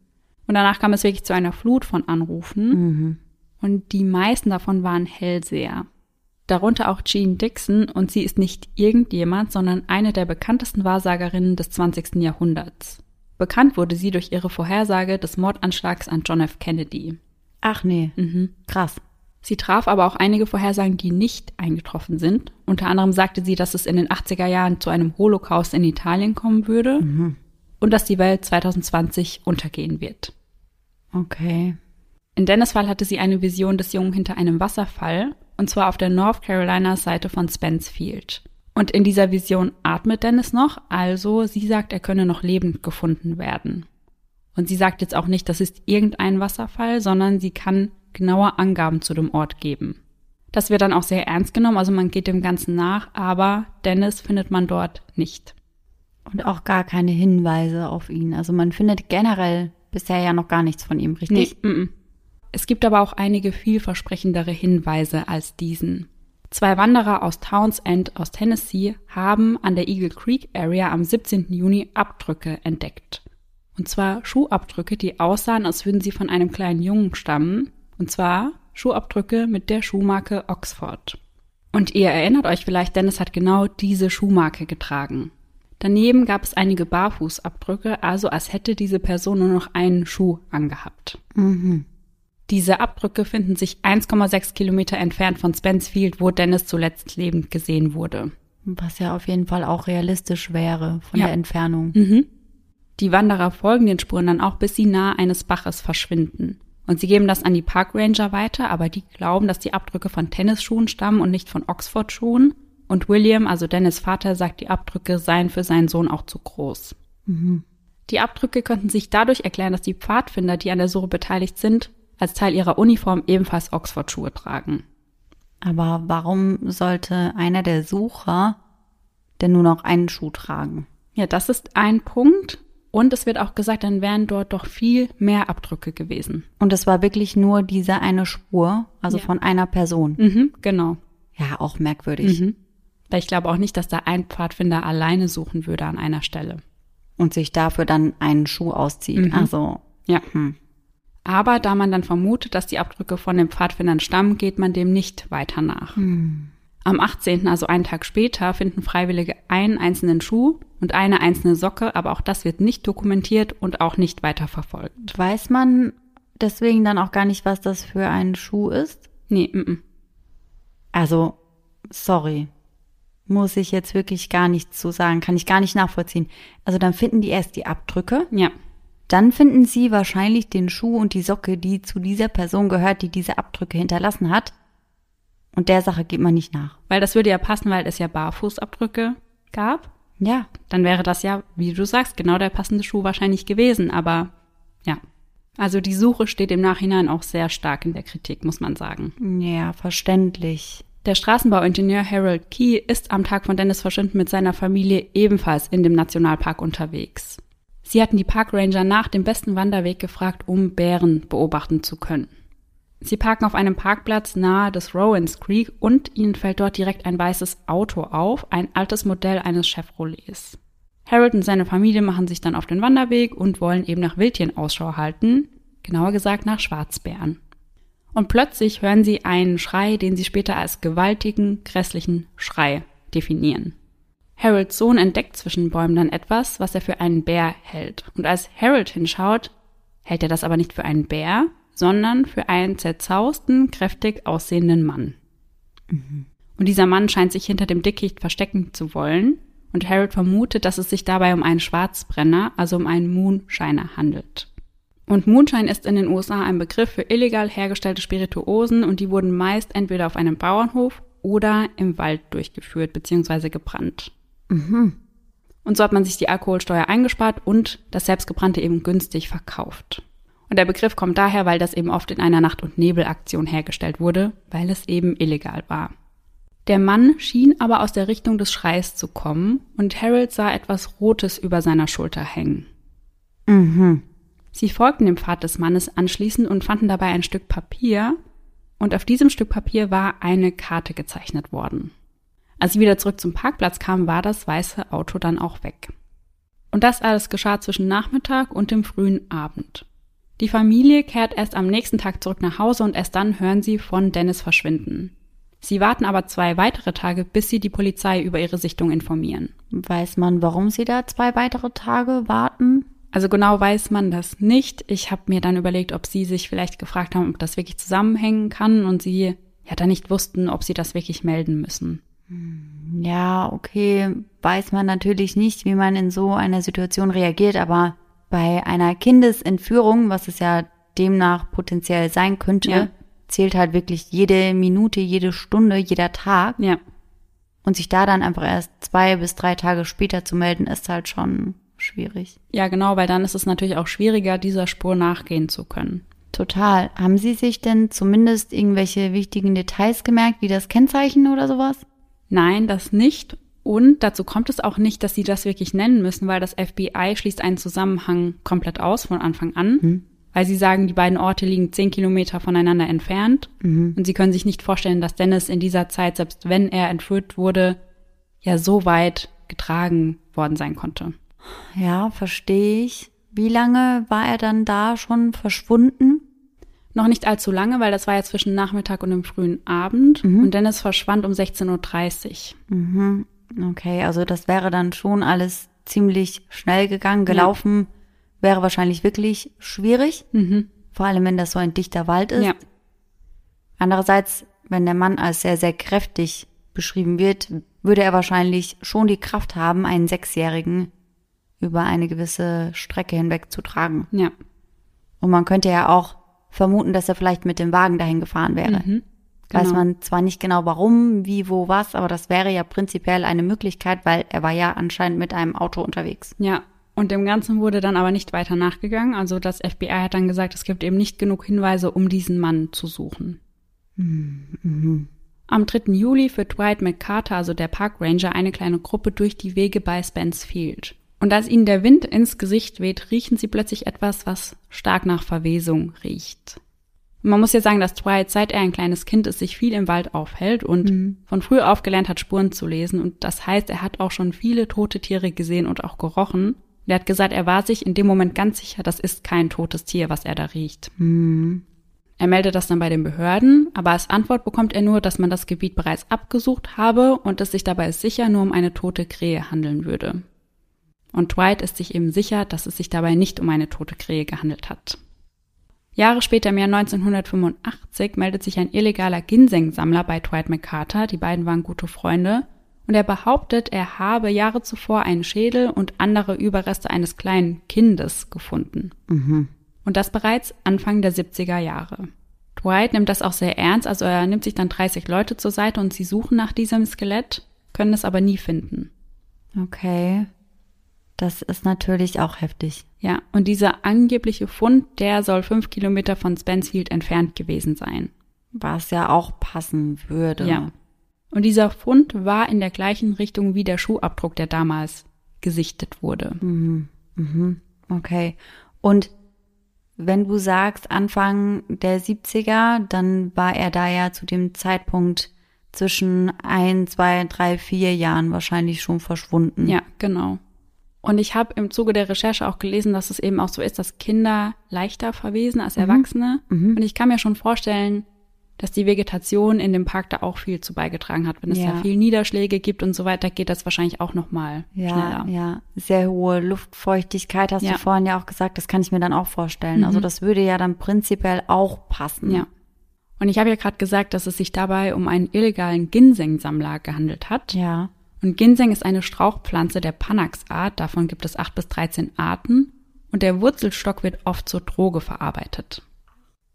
[SPEAKER 1] Und danach kam es wirklich zu einer Flut von Anrufen. Mhm und die meisten davon waren Hellseher. Darunter auch Jean Dixon und sie ist nicht irgendjemand, sondern eine der bekanntesten Wahrsagerinnen des 20. Jahrhunderts. Bekannt wurde sie durch ihre Vorhersage des Mordanschlags an John F. Kennedy.
[SPEAKER 2] Ach nee, mhm. krass.
[SPEAKER 1] Sie traf aber auch einige Vorhersagen, die nicht eingetroffen sind. Unter anderem sagte sie, dass es in den 80er Jahren zu einem Holocaust in Italien kommen würde
[SPEAKER 2] Mhm.
[SPEAKER 1] und dass die Welt 2020 untergehen wird.
[SPEAKER 2] Okay.
[SPEAKER 1] In Dennis Fall hatte sie eine Vision des Jungen hinter einem Wasserfall, und zwar auf der North Carolina Seite von Spence Field. Und in dieser Vision atmet Dennis noch, also sie sagt, er könne noch lebend gefunden werden. Und sie sagt jetzt auch nicht, das ist irgendein Wasserfall, sondern sie kann genaue Angaben zu dem Ort geben. Das wird dann auch sehr ernst genommen, also man geht dem Ganzen nach, aber Dennis findet man dort nicht.
[SPEAKER 2] Und auch gar keine Hinweise auf ihn. Also man findet generell bisher ja noch gar nichts von ihm, richtig?
[SPEAKER 1] Nee, mm, mm. Es gibt aber auch einige vielversprechendere Hinweise als diesen. Zwei Wanderer aus Townsend aus Tennessee haben an der Eagle Creek Area am 17. Juni Abdrücke entdeckt. Und zwar Schuhabdrücke, die aussahen, als würden sie von einem kleinen Jungen stammen. Und zwar Schuhabdrücke mit der Schuhmarke Oxford. Und ihr erinnert euch vielleicht, Dennis hat genau diese Schuhmarke getragen. Daneben gab es einige Barfußabdrücke, also als hätte diese Person nur noch einen Schuh angehabt.
[SPEAKER 2] Mhm.
[SPEAKER 1] Diese Abdrücke finden sich 1,6 Kilometer entfernt von Spencefield, wo Dennis zuletzt lebend gesehen wurde.
[SPEAKER 2] Was ja auf jeden Fall auch realistisch wäre von
[SPEAKER 1] Ja.
[SPEAKER 2] der Entfernung.
[SPEAKER 1] Mhm. Die Wanderer folgen den Spuren dann auch, bis sie nahe eines Baches verschwinden. Und sie geben das an die Parkranger weiter, aber die glauben, dass die Abdrücke von Tennisschuhen stammen und nicht von Oxford-Schuhen. Und William, also Dennis Vater, sagt, die Abdrücke seien für seinen Sohn auch zu groß.
[SPEAKER 2] Mhm.
[SPEAKER 1] Die Abdrücke könnten sich dadurch erklären, dass die Pfadfinder, die an der Suche beteiligt sind, als Teil ihrer Uniform ebenfalls Oxford-Schuhe tragen.
[SPEAKER 2] Aber warum sollte einer der Sucher denn nur noch einen Schuh tragen?
[SPEAKER 1] Ja, das ist ein Punkt. Und es wird auch gesagt, dann wären dort doch viel mehr Abdrücke gewesen.
[SPEAKER 2] Und es war wirklich nur diese eine Spur, also
[SPEAKER 1] Ja.
[SPEAKER 2] von einer Person.
[SPEAKER 1] Mhm, genau.
[SPEAKER 2] Ja, auch merkwürdig.
[SPEAKER 1] Mhm. Weil ich glaube auch nicht, dass da ein Pfadfinder alleine suchen würde an einer Stelle.
[SPEAKER 2] Und sich dafür dann einen Schuh auszieht.
[SPEAKER 1] Mhm.
[SPEAKER 2] Also,
[SPEAKER 1] Ja.
[SPEAKER 2] hm.
[SPEAKER 1] Aber da man dann vermutet, dass die Abdrücke von den Pfadfindern stammen, geht man dem nicht weiter nach. Am 18., also einen Tag später, finden Freiwillige einen einzelnen Schuh und eine einzelne Socke, aber auch das wird nicht dokumentiert und auch nicht weiterverfolgt.
[SPEAKER 2] weiß man deswegen dann auch gar nicht, was das für ein Schuh ist?
[SPEAKER 1] Nee, mm, mm.
[SPEAKER 2] Also, sorry. Muss ich jetzt wirklich gar nichts zu sagen, kann ich gar nicht nachvollziehen. Also dann finden die erst die Abdrücke,
[SPEAKER 1] ja,
[SPEAKER 2] dann finden sie wahrscheinlich den Schuh und die Socke, die zu dieser Person gehört, die diese Abdrücke hinterlassen hat. Und der Sache geht man nicht nach.
[SPEAKER 1] weil das würde ja passen, weil es ja Barfußabdrücke gab.
[SPEAKER 2] Ja,
[SPEAKER 1] Dann wäre das ja, wie du sagst, genau der passende Schuh wahrscheinlich gewesen, aber ja. Also die Suche steht im Nachhinein auch sehr stark in der Kritik, muss man sagen.
[SPEAKER 2] ja, verständlich.
[SPEAKER 1] Der Straßenbauingenieur Harold Key ist am Tag von Dennis Verschwinden mit seiner Familie ebenfalls in dem Nationalpark unterwegs. Sie hatten die Parkranger nach dem besten Wanderweg gefragt, um Bären beobachten zu können. Sie parken auf einem Parkplatz nahe des Rowans Creek und ihnen fällt dort direkt ein weißes Auto auf, ein altes Modell eines Chevrolets. Harold und seine Familie machen sich dann auf den Wanderweg und wollen eben nach Wildtieren Ausschau halten, genauer gesagt nach Schwarzbären. Und plötzlich hören sie einen Schrei, den sie später als gewaltigen, grässlichen Schrei definieren. Harolds Sohn entdeckt zwischen Bäumen dann etwas, was er für einen Bär hält. Und als Harold hinschaut, hält er das aber nicht für einen Bär, sondern für einen zerzausten, kräftig aussehenden Mann. Und dieser Mann scheint sich hinter dem Dickicht verstecken zu wollen. Und Harold vermutet, dass es sich dabei um einen Schwarzbrenner, also um einen Moonshiner handelt. Und Moonshine ist in den USA ein Begriff für illegal hergestellte Spirituosen und die wurden meist entweder auf einem Bauernhof oder im Wald durchgeführt bzw. gebrannt. Und so hat man sich die Alkoholsteuer eingespart und das selbstgebrannte eben günstig verkauft. Und der Begriff kommt daher, weil das eben oft in einer Nacht- und Nebelaktion hergestellt wurde, weil es eben illegal war. Der Mann schien aber aus der Richtung des Schreis zu kommen und Harold sah etwas Rotes über seiner Schulter hängen.
[SPEAKER 2] Mhm.
[SPEAKER 1] Sie folgten dem Pfad des Mannes anschließend und fanden dabei ein Stück Papier, und auf diesem Stück Papier war eine Karte gezeichnet worden. Als sie wieder zurück zum Parkplatz kamen, war das weiße Auto dann auch weg. Und das alles geschah zwischen Nachmittag und dem frühen Abend. Die Familie kehrt erst am nächsten Tag zurück nach Hause und erst dann hören sie von Dennis verschwinden. Sie warten aber zwei weitere Tage, bis sie die Polizei über ihre Sichtung informieren.
[SPEAKER 2] Weiß man, warum sie da zwei weitere Tage warten?
[SPEAKER 1] Also genau weiß man das nicht. Ich habe mir dann überlegt, ob sie sich vielleicht gefragt haben, ob das wirklich zusammenhängen kann und sie ja dann nicht wussten, ob sie das wirklich melden müssen.
[SPEAKER 2] Ja, okay, weiß man natürlich nicht, wie man in so einer Situation reagiert, aber bei einer Kindesentführung, was es ja demnach potenziell sein könnte,
[SPEAKER 1] Ja.
[SPEAKER 2] zählt halt wirklich jede Minute, jede Stunde, jeder Tag.
[SPEAKER 1] Ja,
[SPEAKER 2] Und sich da dann einfach erst zwei bis drei Tage später zu melden, ist halt schon schwierig.
[SPEAKER 1] ja genau, weil dann ist es natürlich auch schwieriger, dieser Spur nachgehen zu können.
[SPEAKER 2] Total. Haben Sie sich denn zumindest irgendwelche wichtigen Details gemerkt, wie das Kennzeichen oder sowas?
[SPEAKER 1] Nein, das nicht. Und dazu kommt es auch nicht, dass sie das wirklich nennen müssen, weil das FBI schließt einen Zusammenhang komplett aus von Anfang an. Weil sie sagen, die beiden Orte liegen zehn Kilometer voneinander entfernt. Und sie können sich nicht vorstellen, dass Dennis in dieser Zeit, selbst wenn er entführt wurde, ja so weit getragen worden sein konnte.
[SPEAKER 2] Ja, verstehe ich. Wie lange war er dann da schon verschwunden?
[SPEAKER 1] Noch nicht allzu lange, weil das war ja zwischen Nachmittag und dem frühen Abend. Und Dennis verschwand um 16.30 Uhr.
[SPEAKER 2] Okay, also das wäre dann schon alles ziemlich schnell gegangen. Gelaufen wäre wahrscheinlich wirklich schwierig. Vor allem, wenn das so ein dichter Wald ist.
[SPEAKER 1] Ja,
[SPEAKER 2] Andererseits, wenn der Mann als sehr, sehr kräftig beschrieben wird, würde er wahrscheinlich schon die Kraft haben, einen Sechsjährigen über eine gewisse Strecke hinweg zu tragen.
[SPEAKER 1] ja,
[SPEAKER 2] Und man könnte ja auch vermuten, dass er vielleicht mit dem Wagen dahin gefahren wäre. Weiß
[SPEAKER 1] genau.
[SPEAKER 2] man zwar nicht genau warum, wie, wo, was, aber das wäre ja prinzipiell eine Möglichkeit, weil er war ja anscheinend mit einem Auto unterwegs.
[SPEAKER 1] Ja, und dem Ganzen wurde dann aber nicht weiter nachgegangen. Also das FBI hat dann gesagt, es gibt eben nicht genug Hinweise, um diesen Mann zu suchen. Am 3. Juli führt Dwight McCarter, also der Parkranger, eine kleine Gruppe durch die Wege bei Spence Field. Und als ihnen der Wind ins Gesicht weht, riechen sie plötzlich etwas, was stark nach Verwesung riecht. Man muss ja sagen, dass Dwight, seit er ein kleines Kind ist, sich viel im Wald aufhält und von früh auf gelernt hat, Spuren zu lesen. Und das heißt, er hat auch schon viele tote Tiere gesehen und auch gerochen. Und er hat gesagt, er war sich in dem Moment ganz sicher, das ist kein totes Tier, was er da riecht. Er meldet das dann bei den Behörden, aber als Antwort bekommt er nur, dass man das Gebiet bereits abgesucht habe und es sich dabei sicher nur um eine tote Krähe handeln würde. Und Dwight ist sich eben sicher, dass es sich dabei nicht um eine tote Krähe gehandelt hat. Jahre später, im Jahr 1985, meldet sich ein illegaler Ginseng-Sammler bei Dwight McCarter, die beiden waren gute Freunde, und er behauptet, er habe Jahre zuvor einen Schädel und andere Überreste eines kleinen Kindes gefunden. Und das bereits Anfang der 70er Jahre. Dwight nimmt das auch sehr ernst, also er nimmt sich dann 30 Leute zur Seite und sie suchen nach diesem Skelett, können es aber nie finden.
[SPEAKER 2] Okay. Das ist natürlich auch heftig.
[SPEAKER 1] Ja, und dieser angebliche Fund, der soll fünf Kilometer von Spencfield entfernt gewesen sein.
[SPEAKER 2] Was ja auch passen würde.
[SPEAKER 1] Ja. Und dieser Fund war in der gleichen Richtung wie der Schuhabdruck, der damals gesichtet wurde.
[SPEAKER 2] Okay. Und wenn du sagst Anfang der 70er, dann war er da ja zu dem Zeitpunkt zwischen ein, zwei, drei, vier Jahren wahrscheinlich schon verschwunden.
[SPEAKER 1] Ja, genau. Und ich habe im Zuge der Recherche auch gelesen, dass es eben auch so ist, dass Kinder leichter verwesen als Erwachsene. Und ich kann mir schon vorstellen, dass die Vegetation in dem Park da auch viel zu beigetragen hat. Wenn es
[SPEAKER 2] Ja.
[SPEAKER 1] da viel Niederschläge gibt und so weiter, geht das wahrscheinlich auch noch mal
[SPEAKER 2] Ja,
[SPEAKER 1] schneller.
[SPEAKER 2] ja. Sehr hohe Luftfeuchtigkeit hast
[SPEAKER 1] Ja.
[SPEAKER 2] du vorhin ja auch gesagt. Das kann ich mir dann auch vorstellen. Also das würde ja dann prinzipiell auch passen.
[SPEAKER 1] Ja. Und ich habe ja gerade gesagt, dass es sich dabei um einen illegalen Ginseng-Sammler gehandelt hat.
[SPEAKER 2] Ja.
[SPEAKER 1] Und Ginseng ist eine Strauchpflanze der Panax-Art. Davon gibt es acht bis 13 Arten. Und der Wurzelstock wird oft zur Droge verarbeitet.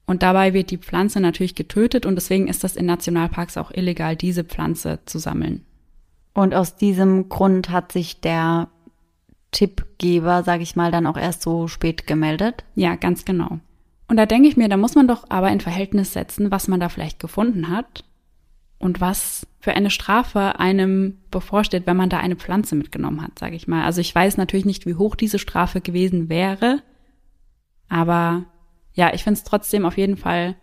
[SPEAKER 1] Und dabei wird die Pflanze natürlich getötet und deswegen ist das in Nationalparks auch illegal, diese Pflanze zu sammeln.
[SPEAKER 2] Und aus diesem Grund hat sich der Tippgeber, sag ich mal, dann auch erst so spät gemeldet.
[SPEAKER 1] Ja, ganz genau. Und da denke ich mir, da muss man doch aber in Verhältnis setzen, was man da vielleicht gefunden hat und was für eine Strafe einem bevorsteht, wenn man da eine Pflanze mitgenommen hat, sage ich mal. Also ich weiß natürlich nicht, wie hoch diese Strafe gewesen wäre, aber ja, ich finde es trotzdem auf jeden Fall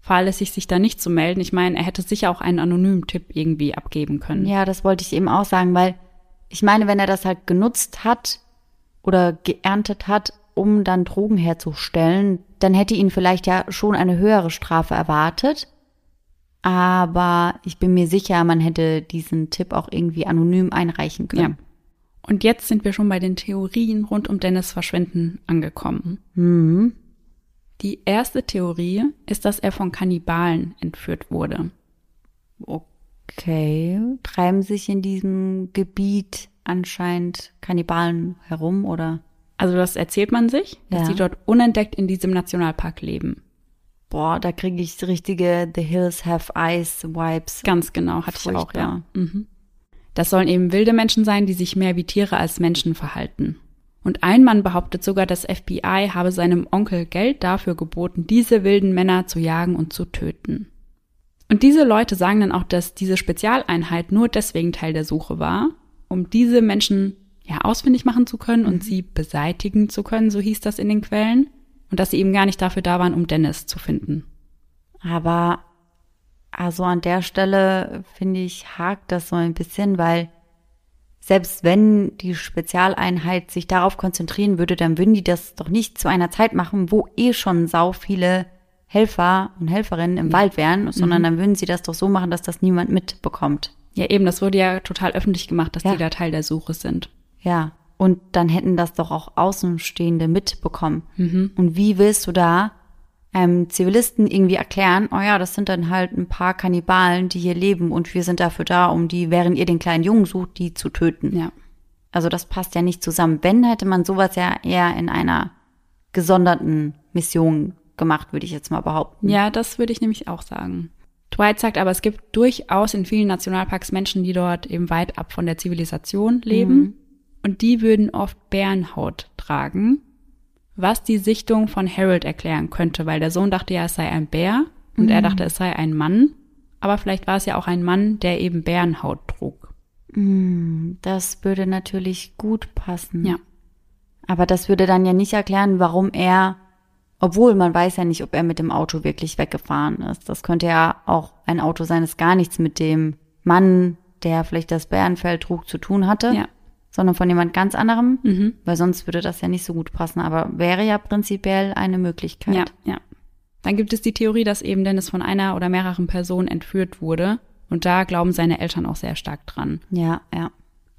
[SPEAKER 1] fahrlässig, sich da nicht zu melden. Ich meine, er hätte sicher auch einen anonymen Tipp irgendwie abgeben können.
[SPEAKER 2] Ja, das wollte ich eben auch sagen, weil ich meine, wenn er das halt genutzt hat oder geerntet hat, um dann Drogen herzustellen, dann hätte ihn vielleicht ja schon eine höhere Strafe erwartet. Aber ich bin mir sicher, man hätte diesen Tipp auch irgendwie anonym einreichen können.
[SPEAKER 1] Ja. Und jetzt sind wir schon bei den Theorien rund um Dennis Verschwinden angekommen.
[SPEAKER 2] Mhm.
[SPEAKER 1] Die erste Theorie ist, dass er von Kannibalen entführt wurde.
[SPEAKER 2] Okay. Treiben sich in diesem Gebiet anscheinend Kannibalen herum oder?
[SPEAKER 1] Also das erzählt man sich, dass
[SPEAKER 2] Ja.
[SPEAKER 1] sie dort unentdeckt in diesem Nationalpark leben.
[SPEAKER 2] Boah, da kriege ich richtige The Hills Have Eyes Vibes.
[SPEAKER 1] Ganz genau, hatte ich auch,
[SPEAKER 2] Furchtbar.
[SPEAKER 1] ja. Mhm. Das sollen eben wilde Menschen sein, die sich mehr wie Tiere als Menschen verhalten. Und ein Mann behauptet sogar, das FBI habe seinem Onkel Geld dafür geboten, diese wilden Männer zu jagen und zu töten. Und diese Leute sagen dann auch, dass diese Spezialeinheit nur deswegen Teil der Suche war, um diese Menschen ja ausfindig machen zu können und sie beseitigen zu können, so hieß das in den Quellen, und dass sie eben gar nicht dafür da waren, um Dennis zu finden.
[SPEAKER 2] Aber also an der Stelle finde ich hakt das so ein bisschen, weil selbst wenn die Spezialeinheit sich darauf konzentrieren würde, dann würden die das doch nicht zu einer Zeit machen, wo eh schon sau viele Helfer und Helferinnen im Wald wären, sondern dann würden sie das doch so machen, dass das niemand mitbekommt.
[SPEAKER 1] Ja, eben, das wurde ja total öffentlich gemacht, dass
[SPEAKER 2] Ja.
[SPEAKER 1] die da Teil der Suche sind.
[SPEAKER 2] Ja. Und dann hätten das doch auch Außenstehende mitbekommen. Und wie willst du da einem Zivilisten irgendwie erklären, oh ja, das sind dann halt ein paar Kannibalen, die hier leben und wir sind dafür da, um die, während ihr den kleinen Jungen sucht, die zu töten.
[SPEAKER 1] Ja.
[SPEAKER 2] Also das passt ja nicht zusammen. Wenn, hätte man sowas ja eher in einer gesonderten Mission gemacht, würde ich jetzt mal behaupten.
[SPEAKER 1] Ja, das würde ich nämlich auch sagen. Dwight sagt aber, es gibt durchaus in vielen Nationalparks Menschen, die dort eben weit ab von der Zivilisation leben. Und die würden oft Bärenhaut tragen, was die Sichtung von Harold erklären könnte, weil der Sohn dachte ja, es sei ein Bär und er dachte, es sei ein Mann. Aber vielleicht war es ja auch ein Mann, der eben Bärenhaut trug.
[SPEAKER 2] Das würde natürlich gut passen.
[SPEAKER 1] Ja.
[SPEAKER 2] Aber das würde dann ja nicht erklären, warum er, obwohl man weiß ja nicht, ob er mit dem Auto wirklich weggefahren ist. Das könnte ja auch ein Auto sein, das gar nichts mit dem Mann, der vielleicht das Bärenfell trug, zu tun hatte,
[SPEAKER 1] Ja.
[SPEAKER 2] Sondern von jemand ganz anderem,
[SPEAKER 1] Mhm.
[SPEAKER 2] weil sonst würde das ja nicht so gut passen. Aber wäre ja prinzipiell eine Möglichkeit.
[SPEAKER 1] Ja, ja. Dann gibt es die Theorie, dass eben Dennis von einer oder mehreren Personen entführt wurde. Und da glauben seine Eltern auch sehr stark dran.
[SPEAKER 2] ja, ja.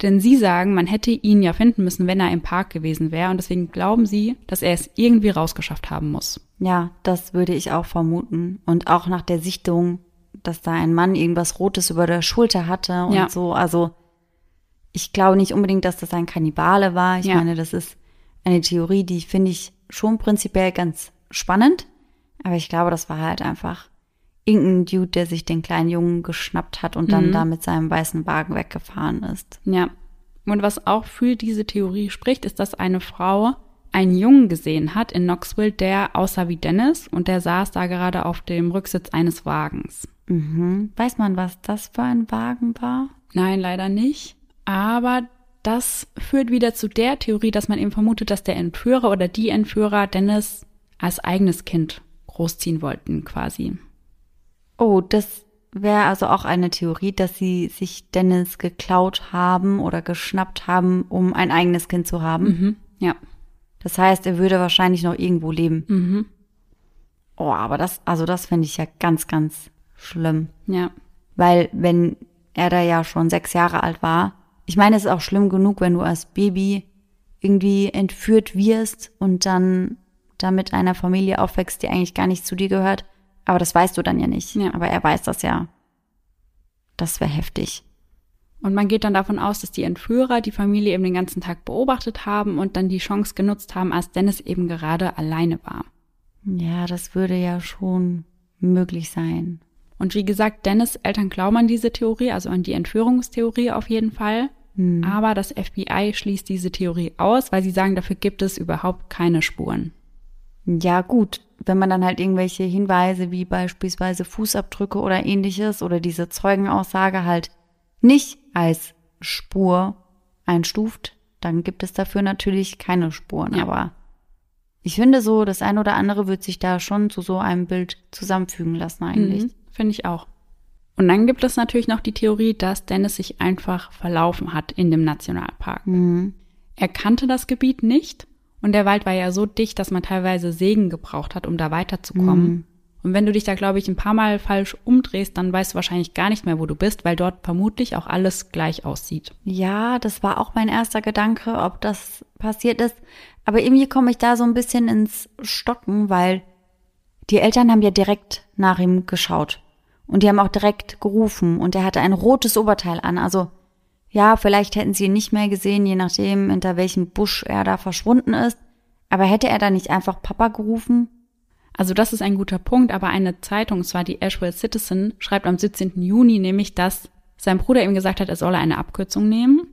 [SPEAKER 1] Denn sie sagen, man hätte ihn ja finden müssen, wenn er im Park gewesen wäre. Und deswegen glauben sie, dass er es irgendwie rausgeschafft haben muss.
[SPEAKER 2] Ja, das würde ich auch vermuten. Und auch nach der Sichtung, dass da ein Mann irgendwas Rotes über der Schulter hatte und
[SPEAKER 1] Ja.
[SPEAKER 2] so. Also ich glaube nicht unbedingt, dass das ein Kannibale war. Ich
[SPEAKER 1] Ja.
[SPEAKER 2] meine, das ist eine Theorie, die finde ich schon prinzipiell ganz spannend. Aber ich glaube, das war halt einfach irgendein Dude, der sich den kleinen Jungen geschnappt hat und dann da mit seinem weißen Wagen weggefahren ist.
[SPEAKER 1] Ja. Und was auch für diese Theorie spricht, ist, dass eine Frau einen Jungen gesehen hat in Knoxville, der aussah wie Dennis und der saß da gerade auf dem Rücksitz eines Wagens.
[SPEAKER 2] Mhm. Weiß man, was das für ein Wagen war?
[SPEAKER 1] Nein, leider nicht. Aber das führt wieder zu der Theorie, dass man eben vermutet, dass der Entführer oder die Entführer Dennis als eigenes Kind großziehen wollten, quasi.
[SPEAKER 2] Oh, das wäre also auch eine Theorie, dass sie sich Dennis geklaut haben oder geschnappt haben, um ein eigenes Kind zu haben.
[SPEAKER 1] Mhm. Ja.
[SPEAKER 2] Das heißt, er würde wahrscheinlich noch irgendwo leben.
[SPEAKER 1] Mhm.
[SPEAKER 2] Oh, aber das, also das finde ich ja ganz, ganz schlimm.
[SPEAKER 1] Ja.
[SPEAKER 2] Weil wenn er da ja schon sechs Jahre alt war, ich meine, es ist auch schlimm genug, wenn du als Baby irgendwie entführt wirst und dann da mit einer Familie aufwächst, die eigentlich gar nicht zu dir gehört. Aber das weißt du dann ja nicht.
[SPEAKER 1] Ja.
[SPEAKER 2] Aber er weiß das ja. Das wäre heftig.
[SPEAKER 1] Und man geht dann davon aus, dass die Entführer die Familie eben den ganzen Tag beobachtet haben und dann die Chance genutzt haben, als Dennis eben gerade alleine war.
[SPEAKER 2] Ja, das würde ja schon möglich sein.
[SPEAKER 1] Und wie gesagt, Dennis Eltern glauben an diese Theorie, also an die Entführungstheorie auf jeden Fall. Aber das FBI schließt diese Theorie aus, weil sie sagen, dafür gibt es überhaupt keine Spuren.
[SPEAKER 2] Ja, gut. Wenn man dann halt irgendwelche Hinweise wie beispielsweise Fußabdrücke oder ähnliches oder diese Zeugenaussage halt nicht als Spur einstuft, dann gibt es dafür natürlich keine Spuren.
[SPEAKER 1] Ja.
[SPEAKER 2] Aber ich finde so, das eine oder andere wird sich da schon zu so einem Bild zusammenfügen lassen eigentlich.
[SPEAKER 1] Mhm, Finde ich auch. Und dann gibt es natürlich noch die Theorie, dass Dennis sich einfach verlaufen hat in dem Nationalpark.
[SPEAKER 2] Mhm.
[SPEAKER 1] Er kannte das Gebiet nicht und der Wald war ja so dicht, dass man teilweise Sägen gebraucht hat, um da weiterzukommen. Und wenn du dich da, glaube ich, ein paar Mal falsch umdrehst, dann weißt du wahrscheinlich gar nicht mehr, wo du bist, weil dort vermutlich auch alles gleich aussieht.
[SPEAKER 2] Ja, das war auch mein erster Gedanke, ob das passiert ist. Aber irgendwie komme ich da so ein bisschen ins Stocken, weil die Eltern haben ja direkt nach ihm geschaut. Und die haben auch direkt gerufen. Und er hatte ein rotes Oberteil an. Also, ja, vielleicht hätten sie ihn nicht mehr gesehen, je nachdem, hinter welchem Busch er da verschwunden ist. Aber hätte er da nicht einfach Papa gerufen?
[SPEAKER 1] Also das ist ein guter Punkt, aber eine Zeitung, zwar die Asheville Citizen, schreibt am 17. Juni nämlich, dass sein Bruder ihm gesagt hat, er solle eine Abkürzung nehmen.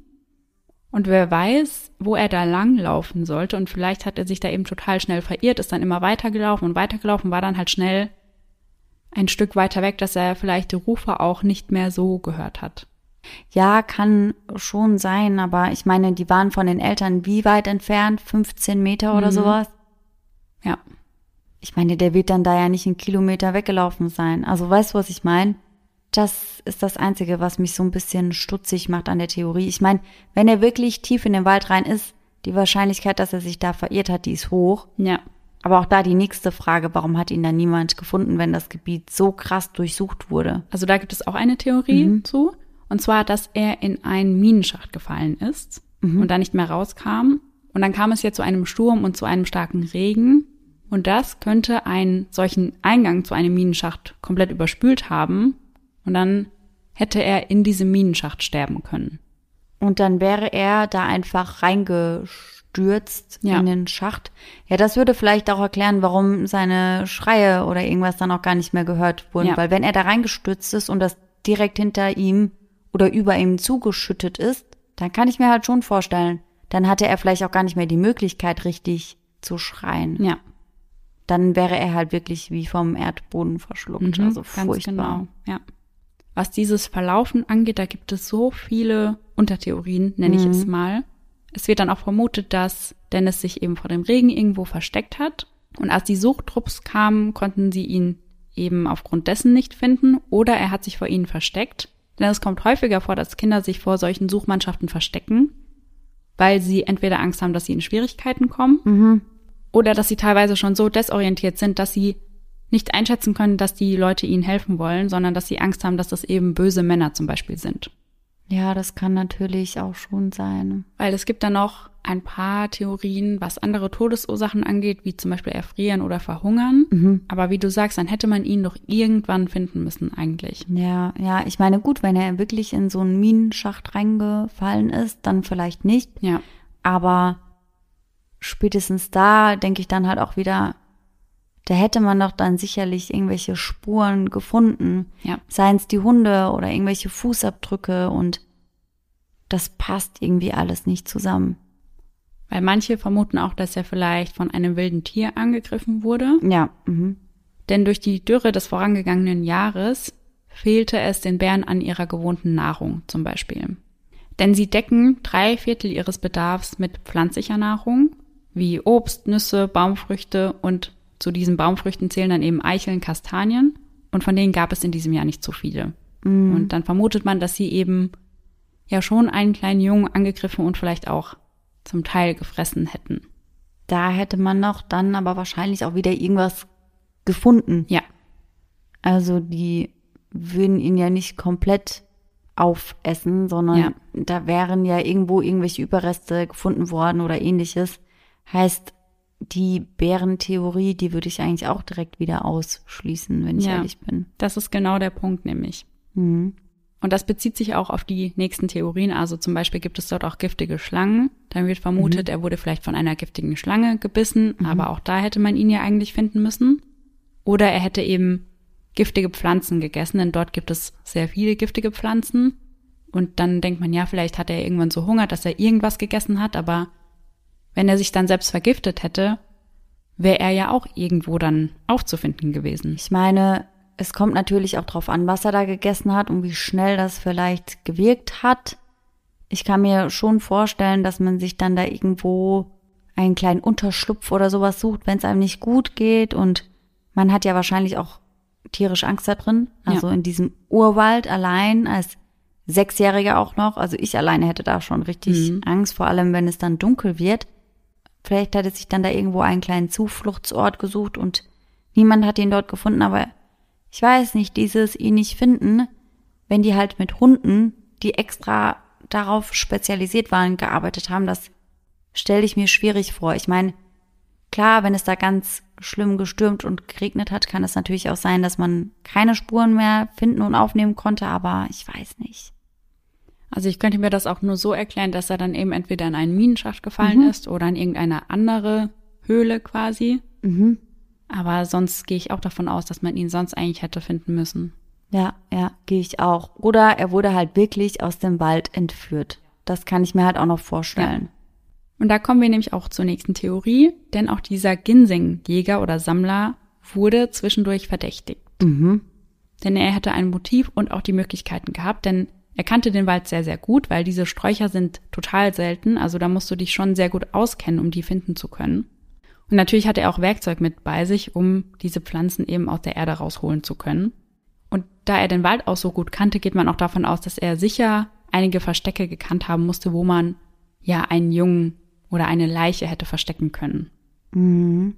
[SPEAKER 1] Und wer weiß, wo er da langlaufen sollte. Und vielleicht hat er sich da eben total schnell verirrt, ist dann immer weitergelaufen und weitergelaufen, war dann halt schnell ein Stück weiter weg, dass er vielleicht die Rufe auch nicht mehr so gehört hat.
[SPEAKER 2] Ja, kann schon sein, aber ich meine, die waren von den Eltern wie weit entfernt? 15 Meter oder mhm. sowas?
[SPEAKER 1] Ja.
[SPEAKER 2] Ich meine, der wird dann da ja nicht einen Kilometer weggelaufen sein. Also weißt du, was ich meine? Das ist das Einzige, was mich so ein bisschen stutzig macht an der Theorie. Ich meine, wenn er wirklich tief in den Wald rein ist, die Wahrscheinlichkeit, dass er sich da verirrt hat, die ist hoch.
[SPEAKER 1] Ja.
[SPEAKER 2] Aber auch da die nächste Frage, warum hat ihn da niemand gefunden, wenn das Gebiet so krass durchsucht wurde?
[SPEAKER 1] Also da gibt es auch eine Theorie mhm. zu. Und zwar, dass er in einen Minenschacht gefallen ist mhm. und da nicht mehr rauskam. Und dann kam es ja zu einem Sturm und zu einem starken Regen. Und das könnte einen solchen Eingang zu einem Minenschacht komplett überspült haben. Und dann hätte er in diesem Minenschacht sterben können.
[SPEAKER 2] Und dann wäre er da einfach reingestürzt ja. in den Schacht. Ja, das würde vielleicht auch erklären, warum seine Schreie oder irgendwas dann auch gar nicht mehr gehört wurden. Ja. Weil wenn er da reingestürzt ist und das direkt hinter ihm oder über ihm zugeschüttet ist, dann kann ich mir halt schon vorstellen, dann hatte er vielleicht auch gar nicht mehr die Möglichkeit, richtig zu schreien.
[SPEAKER 1] Ja
[SPEAKER 2] dann wäre er halt wirklich wie vom Erdboden verschluckt. Mhm, also furchtbar. Ganz genau,
[SPEAKER 1] ja. Was dieses Verlaufen angeht, da gibt es so viele Untertheorien, nenne mhm. ich es mal. Es wird dann auch vermutet, dass Dennis sich eben vor dem Regen irgendwo versteckt hat. Und als die Suchtrupps kamen, konnten sie ihn eben aufgrund dessen nicht finden oder er hat sich vor ihnen versteckt. Denn es kommt häufiger vor, dass Kinder sich vor solchen Suchmannschaften verstecken, weil sie entweder Angst haben, dass sie in Schwierigkeiten kommen
[SPEAKER 2] mhm.
[SPEAKER 1] Oder dass sie teilweise schon so desorientiert sind, dass sie nicht einschätzen können, dass die Leute ihnen helfen wollen, sondern dass sie Angst haben, dass das eben böse Männer zum Beispiel sind.
[SPEAKER 2] Ja, das kann natürlich auch schon sein.
[SPEAKER 1] Weil es gibt da noch ein paar Theorien, was andere Todesursachen angeht, wie zum Beispiel Erfrieren oder Verhungern.
[SPEAKER 2] Mhm.
[SPEAKER 1] Aber wie du sagst, dann hätte man ihn doch irgendwann finden müssen eigentlich.
[SPEAKER 2] Ja, ja, ich meine, gut, wenn er wirklich in so einen Minenschacht reingefallen ist, dann vielleicht nicht.
[SPEAKER 1] Ja.
[SPEAKER 2] Aber spätestens da denke ich dann halt auch wieder, da hätte man doch dann sicherlich irgendwelche Spuren gefunden.
[SPEAKER 1] Ja.
[SPEAKER 2] Seien es die Hunde oder irgendwelche Fußabdrücke und das passt irgendwie alles nicht zusammen.
[SPEAKER 1] Weil manche vermuten auch, dass er vielleicht von einem wilden Tier angegriffen wurde.
[SPEAKER 2] Ja. Mhm.
[SPEAKER 1] Denn durch die Dürre des vorangegangenen Jahres fehlte es den Bären an ihrer gewohnten Nahrung zum Beispiel. Denn sie decken drei Viertel ihres Bedarfs mit pflanzlicher Nahrung wie Obst, Nüsse, Baumfrüchte und zu diesen Baumfrüchten zählen dann eben Eicheln, Kastanien und von denen gab es in diesem Jahr nicht so viele.
[SPEAKER 2] Mm.
[SPEAKER 1] Und dann vermutet man, dass sie eben ja schon einen kleinen Jungen angegriffen und vielleicht auch zum Teil gefressen hätten.
[SPEAKER 2] Da hätte man noch dann aber wahrscheinlich auch wieder irgendwas gefunden.
[SPEAKER 1] Ja.
[SPEAKER 2] Also die würden ihn ja nicht komplett aufessen, sondern ja. da wären ja irgendwo irgendwelche Überreste gefunden worden oder ähnliches. Heißt, die Bärentheorie, die würde ich eigentlich auch direkt wieder ausschließen, wenn ich ja, ehrlich bin.
[SPEAKER 1] Das ist genau der Punkt nämlich.
[SPEAKER 2] Mhm.
[SPEAKER 1] Und das bezieht sich auch auf die nächsten Theorien. Also zum Beispiel gibt es dort auch giftige Schlangen. Dann wird vermutet, mhm. er wurde vielleicht von einer giftigen Schlange gebissen, mhm. aber auch da hätte man ihn ja eigentlich finden müssen. Oder er hätte eben giftige Pflanzen gegessen, denn dort gibt es sehr viele giftige Pflanzen. Und dann denkt man, ja, vielleicht hat er irgendwann so Hunger, dass er irgendwas gegessen hat, aber wenn er sich dann selbst vergiftet hätte, wäre er ja auch irgendwo dann aufzufinden gewesen.
[SPEAKER 2] Ich meine, es kommt natürlich auch drauf an, was er da gegessen hat und wie schnell das vielleicht gewirkt hat. Ich kann mir schon vorstellen, dass man sich dann da irgendwo einen kleinen Unterschlupf oder sowas sucht, wenn es einem nicht gut geht. Und man hat ja wahrscheinlich auch tierisch Angst da drin. Also ja. in diesem Urwald allein als Sechsjähriger auch noch. Also ich alleine hätte da schon richtig mhm. Angst, vor allem wenn es dann dunkel wird. Vielleicht hat er sich dann da irgendwo einen kleinen Zufluchtsort gesucht und Niemand hat ihn dort gefunden, aber ich weiß nicht, dieses ihn nicht finden, wenn die halt mit Hunden, die extra darauf spezialisiert waren, gearbeitet haben, das stelle ich mir schwierig vor. Ich meine, klar, wenn es da ganz schlimm gestürmt und geregnet hat, kann es natürlich auch sein, dass man keine Spuren mehr finden und aufnehmen konnte, aber ich weiß nicht.
[SPEAKER 1] Also ich könnte mir das auch nur so erklären, dass er dann eben entweder in einen Minenschacht gefallen mhm. ist oder in irgendeine andere Höhle quasi. Mhm. Aber sonst gehe ich auch davon aus, dass man ihn sonst eigentlich hätte finden müssen.
[SPEAKER 2] Ja, ja, gehe ich auch. Oder er wurde halt wirklich aus dem Wald entführt. Das kann ich mir halt auch noch vorstellen. Ja.
[SPEAKER 1] Und da kommen wir nämlich auch zur nächsten Theorie, denn auch dieser Ginseng-Jäger oder Sammler wurde zwischendurch verdächtigt. Mhm. Denn er hätte ein Motiv und auch die Möglichkeiten gehabt, denn er kannte den Wald sehr, sehr gut, weil diese Sträucher sind total selten, also da musst du dich schon sehr gut auskennen, um die finden zu können. Und natürlich hatte er auch Werkzeug mit bei sich, um diese Pflanzen eben aus der Erde rausholen zu können. Und da er den Wald auch so gut kannte, geht man auch davon aus, dass er sicher einige Verstecke gekannt haben musste, wo man ja einen Jungen oder eine Leiche hätte verstecken können. Mhm.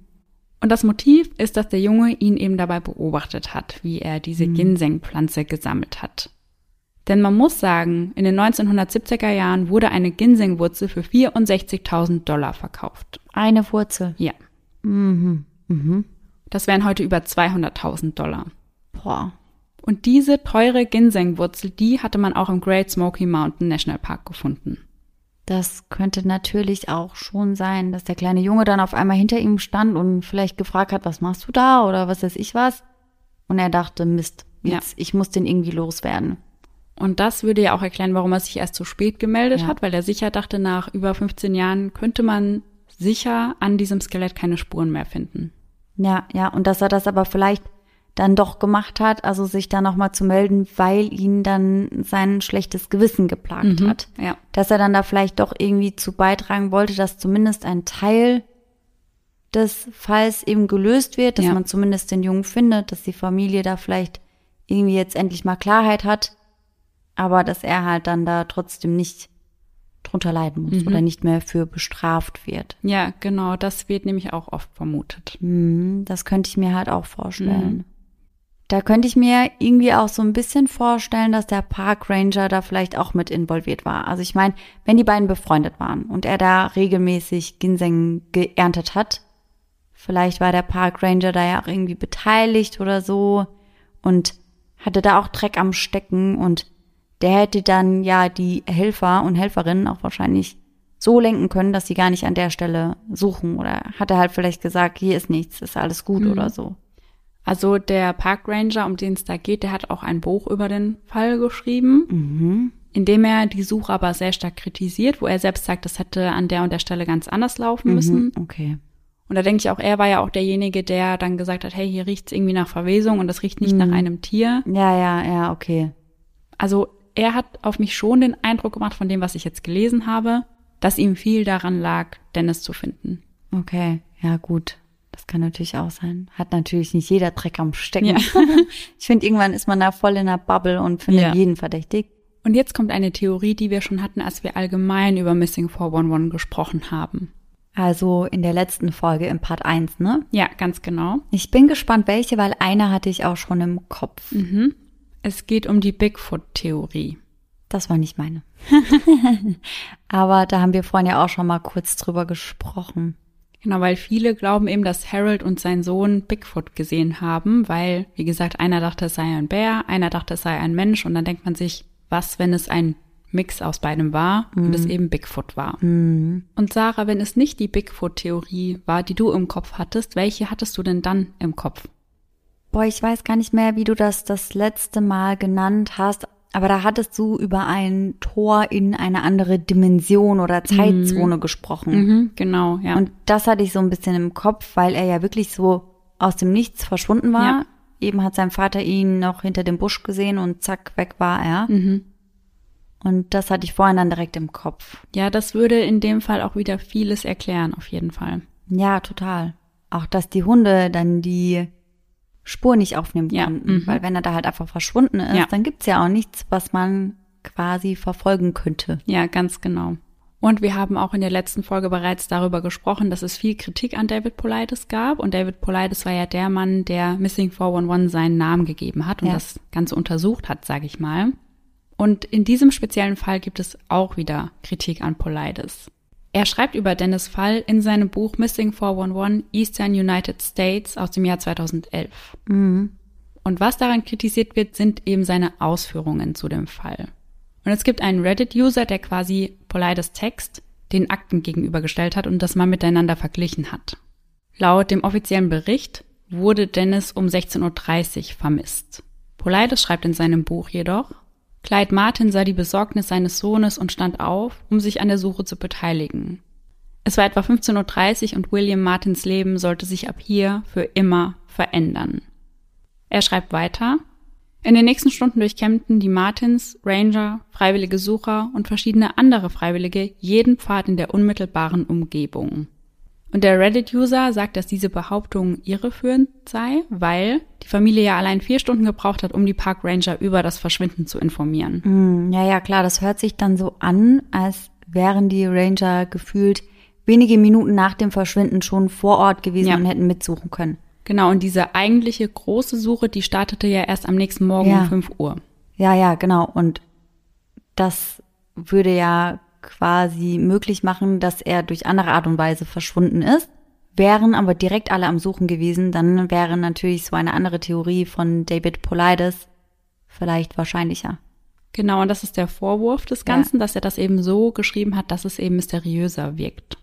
[SPEAKER 1] Und das Motiv ist, dass der Junge ihn eben dabei beobachtet hat, wie er diese mhm. Ginsengpflanze gesammelt hat. Denn man muss sagen, in den 1970er Jahren wurde eine Ginsengwurzel für 64.000 Dollar verkauft.
[SPEAKER 2] Eine Wurzel?
[SPEAKER 1] Ja. Mhm. Mhm. Das wären heute über 200.000 Dollar.
[SPEAKER 2] Boah.
[SPEAKER 1] Und diese teure Ginsengwurzel, die hatte man auch im Great Smoky Mountain National Park gefunden.
[SPEAKER 2] Das könnte natürlich auch schon sein, dass der kleine Junge dann auf einmal hinter ihm stand und vielleicht gefragt hat, was machst du da oder was weiß ich was. Und er dachte, Mist, jetzt, ja. ich muss den irgendwie loswerden.
[SPEAKER 1] Und das würde ja auch erklären, warum er sich erst zu spät gemeldet ja. hat, weil er sicher dachte, nach über 15 Jahren könnte man sicher an diesem Skelett keine Spuren mehr finden.
[SPEAKER 2] Ja, ja, und dass er das aber vielleicht dann doch gemacht hat, also sich da nochmal zu melden, weil ihn dann sein schlechtes Gewissen geplagt mhm, hat.
[SPEAKER 1] Ja.
[SPEAKER 2] Dass er dann da vielleicht doch irgendwie zu beitragen wollte, dass zumindest ein Teil des Falls eben gelöst wird, dass ja. man zumindest den Jungen findet, dass die Familie da vielleicht irgendwie jetzt endlich mal Klarheit hat, aber dass er halt dann da trotzdem nicht drunter leiden muss mhm. oder nicht mehr für bestraft wird.
[SPEAKER 1] Ja, genau, das wird nämlich auch oft vermutet.
[SPEAKER 2] Mhm, das könnte ich mir halt auch vorstellen. Mhm. Da könnte ich mir irgendwie auch so ein bisschen vorstellen, dass der Park Ranger da vielleicht auch mit involviert war. Also ich meine, wenn die beiden befreundet waren und er da regelmäßig Ginseng geerntet hat, vielleicht war der Park Ranger da ja auch irgendwie beteiligt oder so und hatte da auch Dreck am Stecken und der hätte dann ja die Helfer und Helferinnen auch wahrscheinlich so lenken können, dass sie gar nicht an der Stelle suchen oder hat er halt vielleicht gesagt, hier ist nichts, ist alles gut mhm. oder so.
[SPEAKER 1] Also der Park Ranger, um den es da geht, der hat auch ein Buch über den Fall geschrieben, mhm. in dem er die Suche aber sehr stark kritisiert, wo er selbst sagt, das hätte an der und der Stelle ganz anders laufen mhm. müssen.
[SPEAKER 2] Okay.
[SPEAKER 1] Und da denke ich auch, er war ja auch derjenige, der dann gesagt hat, hey, hier riecht's irgendwie nach Verwesung und das riecht nicht mhm. nach einem Tier.
[SPEAKER 2] Ja, ja, ja, okay.
[SPEAKER 1] Also er hat auf mich schon den Eindruck gemacht von dem, was ich jetzt gelesen habe, dass ihm viel daran lag, Dennis zu finden.
[SPEAKER 2] Okay, ja gut. Das kann natürlich auch sein. Hat natürlich nicht jeder Dreck am Stecken. Ja. ich finde, irgendwann ist man da voll in der Bubble und findet ja. jeden verdächtig.
[SPEAKER 1] Und jetzt kommt eine Theorie, die wir schon hatten, als wir allgemein über Missing 411 gesprochen haben.
[SPEAKER 2] Also in der letzten Folge im Part 1, ne?
[SPEAKER 1] Ja, ganz genau.
[SPEAKER 2] Ich bin gespannt, welche, weil eine hatte ich auch schon im Kopf.
[SPEAKER 1] Mhm. Es geht um die Bigfoot-Theorie.
[SPEAKER 2] Das war nicht meine. Aber da haben wir vorhin ja auch schon mal kurz drüber gesprochen.
[SPEAKER 1] Genau, weil viele glauben eben, dass Harold und sein Sohn Bigfoot gesehen haben, weil, wie gesagt, einer dachte, es sei ein Bär, einer dachte, es sei ein Mensch und dann denkt man sich, was, wenn es ein Mix aus beidem war mhm. und es eben Bigfoot war. Mhm. Und Sarah, wenn es nicht die Bigfoot-Theorie war, die du im Kopf hattest, welche hattest du denn dann im Kopf?
[SPEAKER 2] Boah, ich weiß gar nicht mehr, wie du das das letzte Mal genannt hast, aber da hattest du über ein Tor in eine andere Dimension oder Zeitzone mhm. gesprochen.
[SPEAKER 1] Mhm, genau, ja.
[SPEAKER 2] Und das hatte ich so ein bisschen im Kopf, weil er ja wirklich so aus dem Nichts verschwunden war. Ja. Eben hat sein Vater ihn noch hinter dem Busch gesehen und zack, weg war er. Mhm. Und das hatte ich vorhin dann direkt im Kopf.
[SPEAKER 1] Ja, das würde in dem Fall auch wieder vieles erklären, auf jeden Fall.
[SPEAKER 2] Ja, total. Auch, dass die Hunde dann die Spur nicht aufnehmen ja. konnten. Mhm. Weil wenn er da halt einfach verschwunden ist, ja. dann gibt's ja auch nichts, was man quasi verfolgen könnte.
[SPEAKER 1] Ja, ganz genau. Und wir haben auch in der letzten Folge bereits darüber gesprochen, dass es viel Kritik an David Politis gab. Und David Politis war ja der Mann, der Missing 411 seinen Namen gegeben hat und
[SPEAKER 2] Ja.
[SPEAKER 1] das Ganze untersucht hat, sage ich mal. Und in diesem speziellen Fall gibt es auch wieder Kritik an Politis. Er schreibt über Dennis Fall in seinem Buch Missing 411 Eastern United States aus dem Jahr 2011.
[SPEAKER 2] Mhm.
[SPEAKER 1] Und was daran kritisiert wird, sind eben seine Ausführungen zu dem Fall. Und es gibt einen Reddit-User, der quasi Polides Text den Akten gegenübergestellt hat und das mal miteinander verglichen hat. Laut dem offiziellen Bericht wurde Dennis um 16.30 Uhr vermisst. Polides schreibt in seinem Buch jedoch, Clyde Martin sah die Besorgnis seines Sohnes und stand auf, um sich an der Suche zu beteiligen. Es war etwa 15.30 Uhr und William Martins Leben sollte sich ab hier für immer verändern. Er schreibt weiter, in den nächsten Stunden durchkämmten die Martins, Ranger, freiwillige Sucher und verschiedene andere Freiwillige jeden Pfad in der unmittelbaren Umgebung. Und der Reddit-User sagt, dass diese Behauptung irreführend sei, weil die Familie ja allein vier Stunden gebraucht hat, um die Park Ranger über das Verschwinden zu informieren.
[SPEAKER 2] Mm, Ja, ja, klar, das hört sich dann so an, als wären die Ranger gefühlt wenige Minuten nach dem Verschwinden schon vor Ort gewesen
[SPEAKER 1] Ja.
[SPEAKER 2] und hätten mitsuchen können.
[SPEAKER 1] Genau, und diese eigentliche große Suche, die startete ja erst am nächsten Morgen
[SPEAKER 2] Ja.
[SPEAKER 1] um 5 Uhr.
[SPEAKER 2] Ja, ja, genau. Und das würde ja quasi möglich machen, dass er durch andere Art und Weise verschwunden ist. Wären aber direkt alle am Suchen gewesen, dann wäre natürlich so eine andere Theorie von David Polides vielleicht wahrscheinlicher.
[SPEAKER 1] Genau, und das ist der Vorwurf des
[SPEAKER 2] Ja.
[SPEAKER 1] Ganzen, dass er das eben so geschrieben hat, dass es eben mysteriöser wirkt.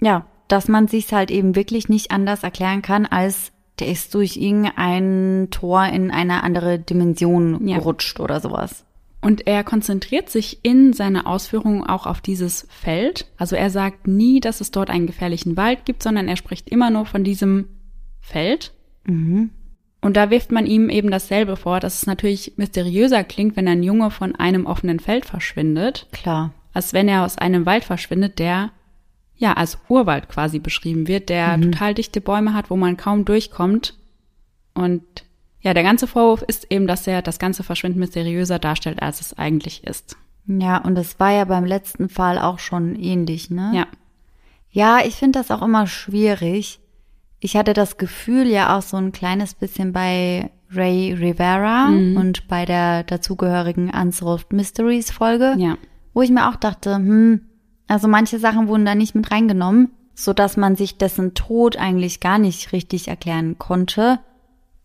[SPEAKER 2] Ja, dass man sich's halt eben wirklich nicht anders erklären kann, als der ist durch irgendein Tor in eine andere Dimension
[SPEAKER 1] Ja.
[SPEAKER 2] gerutscht oder sowas.
[SPEAKER 1] Und er konzentriert sich in seiner Ausführungen auch auf dieses Feld. Also er sagt nie, dass es dort einen gefährlichen Wald gibt, sondern er spricht immer nur von diesem Feld.
[SPEAKER 2] Mhm.
[SPEAKER 1] Und da wirft man ihm eben dasselbe vor, dass es natürlich mysteriöser klingt, wenn ein Junge von einem offenen Feld verschwindet,
[SPEAKER 2] Klar.
[SPEAKER 1] als wenn er aus einem Wald verschwindet, der ja als Urwald quasi beschrieben wird, der total dichte Bäume hat, wo man kaum durchkommt. Und ja, der ganze Vorwurf ist eben, dass er das ganze Verschwinden mysteriöser darstellt, als es eigentlich ist.
[SPEAKER 2] Ja, und das war ja beim letzten Fall auch schon ähnlich, ne?
[SPEAKER 1] Ja.
[SPEAKER 2] Ja, ich finde das auch immer schwierig. Ich hatte das Gefühl ja auch so ein kleines bisschen bei Ray Rivera
[SPEAKER 1] Mhm.
[SPEAKER 2] und bei der dazugehörigen Unsolved Mysteries Folge,
[SPEAKER 1] Ja.
[SPEAKER 2] wo ich mir auch dachte, hm, also manche Sachen wurden da nicht mit reingenommen, so dass man sich dessen Tod eigentlich gar nicht richtig erklären konnte,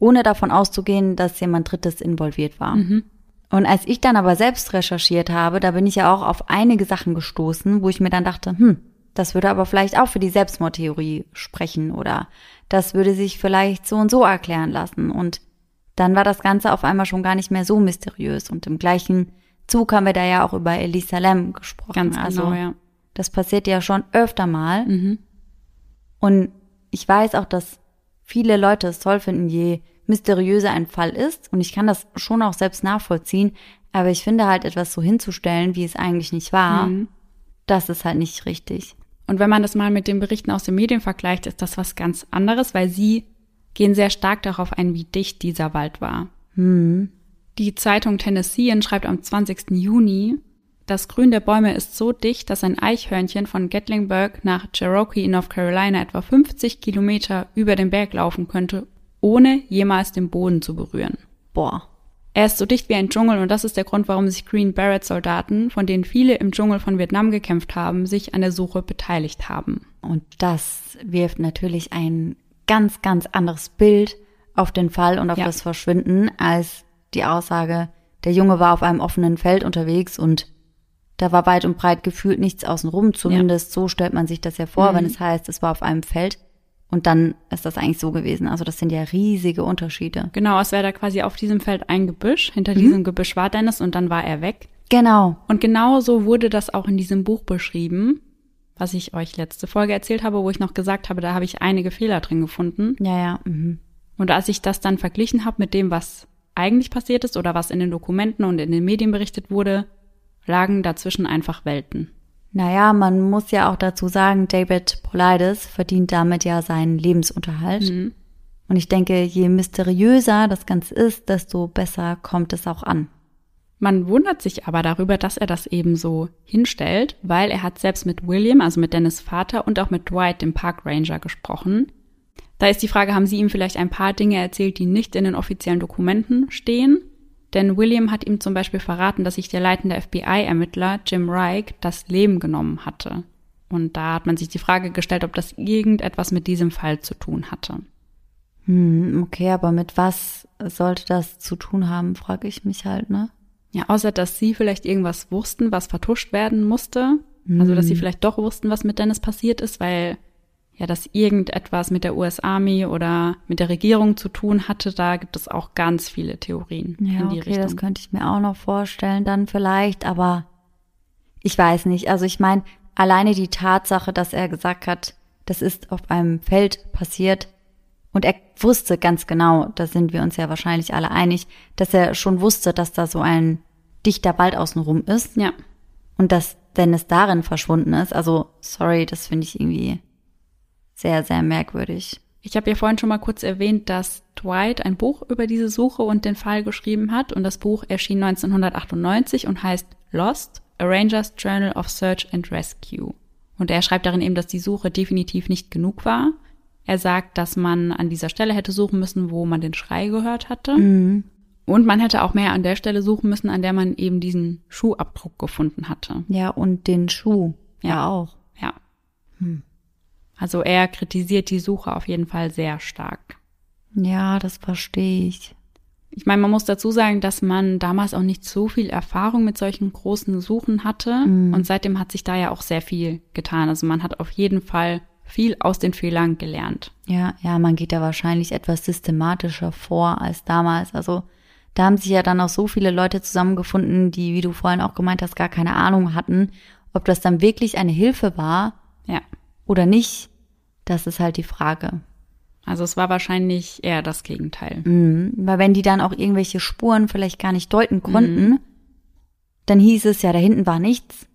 [SPEAKER 2] ohne davon auszugehen, dass jemand Drittes involviert war. Und als ich dann aber selbst recherchiert habe, da bin ich ja auch auf einige Sachen gestoßen, wo ich mir dann dachte, hm, das würde aber vielleicht auch für die Selbstmordtheorie sprechen oder das würde sich vielleicht so und so erklären lassen. Und dann war das Ganze auf einmal schon gar nicht mehr so mysteriös. Und im gleichen Zug haben wir da ja auch über Elisa Lam gesprochen.
[SPEAKER 1] Ganz genau,
[SPEAKER 2] also,
[SPEAKER 1] ja.
[SPEAKER 2] Das passiert ja schon öfter mal.
[SPEAKER 1] Mhm.
[SPEAKER 2] Und ich weiß auch, dass viele Leute es toll finden, je mysteriöser ein Fall ist. Und ich kann das schon auch selbst nachvollziehen. Aber ich finde halt etwas so hinzustellen, wie es eigentlich nicht war,
[SPEAKER 1] Mhm.
[SPEAKER 2] das ist halt nicht richtig.
[SPEAKER 1] Und wenn man das mal mit den Berichten aus den Medien vergleicht, ist das was ganz anderes, weil sie gehen sehr stark darauf ein, wie dicht dieser Wald war. Die Zeitung Tennessean schreibt am 20. Juni, das Grün der Bäume ist so dicht, dass ein Eichhörnchen von Gatlinburg nach Cherokee in North Carolina etwa 50 Kilometer über den Berg laufen könnte, ohne jemals den Boden zu berühren.
[SPEAKER 2] Boah.
[SPEAKER 1] Er ist so dicht wie ein Dschungel und das ist der Grund, warum sich Green Beret Soldaten, von denen viele im Dschungel von Vietnam gekämpft haben, sich an der Suche beteiligt haben.
[SPEAKER 2] Und das wirft natürlich ein ganz, ganz anderes Bild auf den Fall und auf
[SPEAKER 1] Ja.
[SPEAKER 2] das Verschwinden als die Aussage, der Junge war auf einem offenen Feld unterwegs und da war weit und breit gefühlt nichts außenrum. Zumindest so stellt man sich das ja vor,
[SPEAKER 1] Mhm.
[SPEAKER 2] wenn es heißt, es war auf einem Feld. Und dann ist das eigentlich so gewesen. Also das sind ja riesige Unterschiede.
[SPEAKER 1] Genau, es wäre da quasi auf diesem Feld ein Gebüsch. Hinter diesem Gebüsch war Dennis und dann war er weg.
[SPEAKER 2] Genau.
[SPEAKER 1] Und genau so wurde das auch in diesem Buch beschrieben, was ich euch letzte Folge erzählt habe, wo ich noch gesagt habe, da habe ich einige Fehler drin gefunden.
[SPEAKER 2] Ja, ja. Mhm.
[SPEAKER 1] Und als ich das dann verglichen habe mit dem, was eigentlich passiert ist oder was in den Dokumenten und in den Medien berichtet wurde, lagen dazwischen einfach Welten.
[SPEAKER 2] Naja, man muss ja auch dazu sagen, David Polides verdient damit ja seinen Lebensunterhalt.
[SPEAKER 1] Mhm.
[SPEAKER 2] Und ich denke, je mysteriöser das Ganze ist, desto besser kommt es auch an.
[SPEAKER 1] Man wundert sich aber darüber, dass er das eben so hinstellt, weil er hat selbst mit William, also mit Dennis Vater und auch mit Dwight, dem Park Ranger, gesprochen. Da ist die Frage, haben Sie ihm vielleicht ein paar Dinge erzählt, die nicht in den offiziellen Dokumenten stehen? Denn William hat ihm zum Beispiel verraten, dass sich der leitende FBI-Ermittler Jim Reich das Leben genommen hatte. Und da hat man sich die Frage gestellt, ob das irgendetwas mit diesem Fall zu tun hatte.
[SPEAKER 2] Hm, okay, aber mit was sollte das zu tun haben, frage ich mich halt, ne?
[SPEAKER 1] Ja, außer dass sie vielleicht irgendwas wussten, was vertuscht werden musste. Mhm. Also, dass sie hm. vielleicht doch wussten, was mit Dennis passiert ist, weil ja, dass irgendetwas mit der US Army oder mit der Regierung zu tun hatte, da gibt es auch ganz viele Theorien
[SPEAKER 2] ja,
[SPEAKER 1] in die
[SPEAKER 2] okay,
[SPEAKER 1] Richtung.
[SPEAKER 2] Das könnte ich mir auch noch vorstellen, dann vielleicht, aber ich weiß nicht. Also ich meine, alleine die Tatsache, dass er gesagt hat, das ist auf einem Feld passiert, und er wusste ganz genau, da sind wir uns ja wahrscheinlich alle einig, dass er schon wusste, dass da so ein dichter Wald außenrum ist.
[SPEAKER 1] Ja.
[SPEAKER 2] Und dass Dennis darin verschwunden ist. Also, sorry, das finde ich irgendwie sehr, sehr merkwürdig.
[SPEAKER 1] Ich habe ja vorhin schon mal kurz erwähnt, dass Dwight ein Buch über diese Suche und den Fall geschrieben hat. Und das Buch erschien 1998 und heißt Lost, A Ranger's Journal of Search and Rescue. Und er schreibt darin eben, dass die Suche definitiv nicht genug war er sagt, dass man an dieser Stelle hätte suchen müssen, wo man den Schrei gehört hatte. Mhm. Und man hätte auch mehr an der Stelle suchen müssen, an der man eben diesen Schuhabdruck gefunden hatte.
[SPEAKER 2] Ja, und den Schuh. Ja, ja auch.
[SPEAKER 1] Ja. Hm. Also er kritisiert die Suche auf jeden Fall sehr stark.
[SPEAKER 2] Ja, das verstehe ich.
[SPEAKER 1] Ich meine, man muss dazu sagen, dass man damals auch nicht so viel Erfahrung mit solchen großen Suchen hatte. Mhm. Und seitdem hat sich da ja auch sehr viel getan. Also man hat auf jeden Fall viel aus den Fehlern gelernt.
[SPEAKER 2] Ja, ja, man geht da wahrscheinlich etwas systematischer vor als damals. Also da haben sich ja dann auch so viele Leute zusammengefunden, die, wie du vorhin auch gemeint hast, gar keine Ahnung hatten, ob das dann wirklich eine Hilfe war
[SPEAKER 1] ja.
[SPEAKER 2] oder nicht. Das ist halt die Frage.
[SPEAKER 1] Also es war wahrscheinlich eher das Gegenteil.
[SPEAKER 2] Mhm, weil wenn die dann auch irgendwelche Spuren vielleicht gar nicht deuten konnten, mhm. dann hieß es ja, da hinten war nichts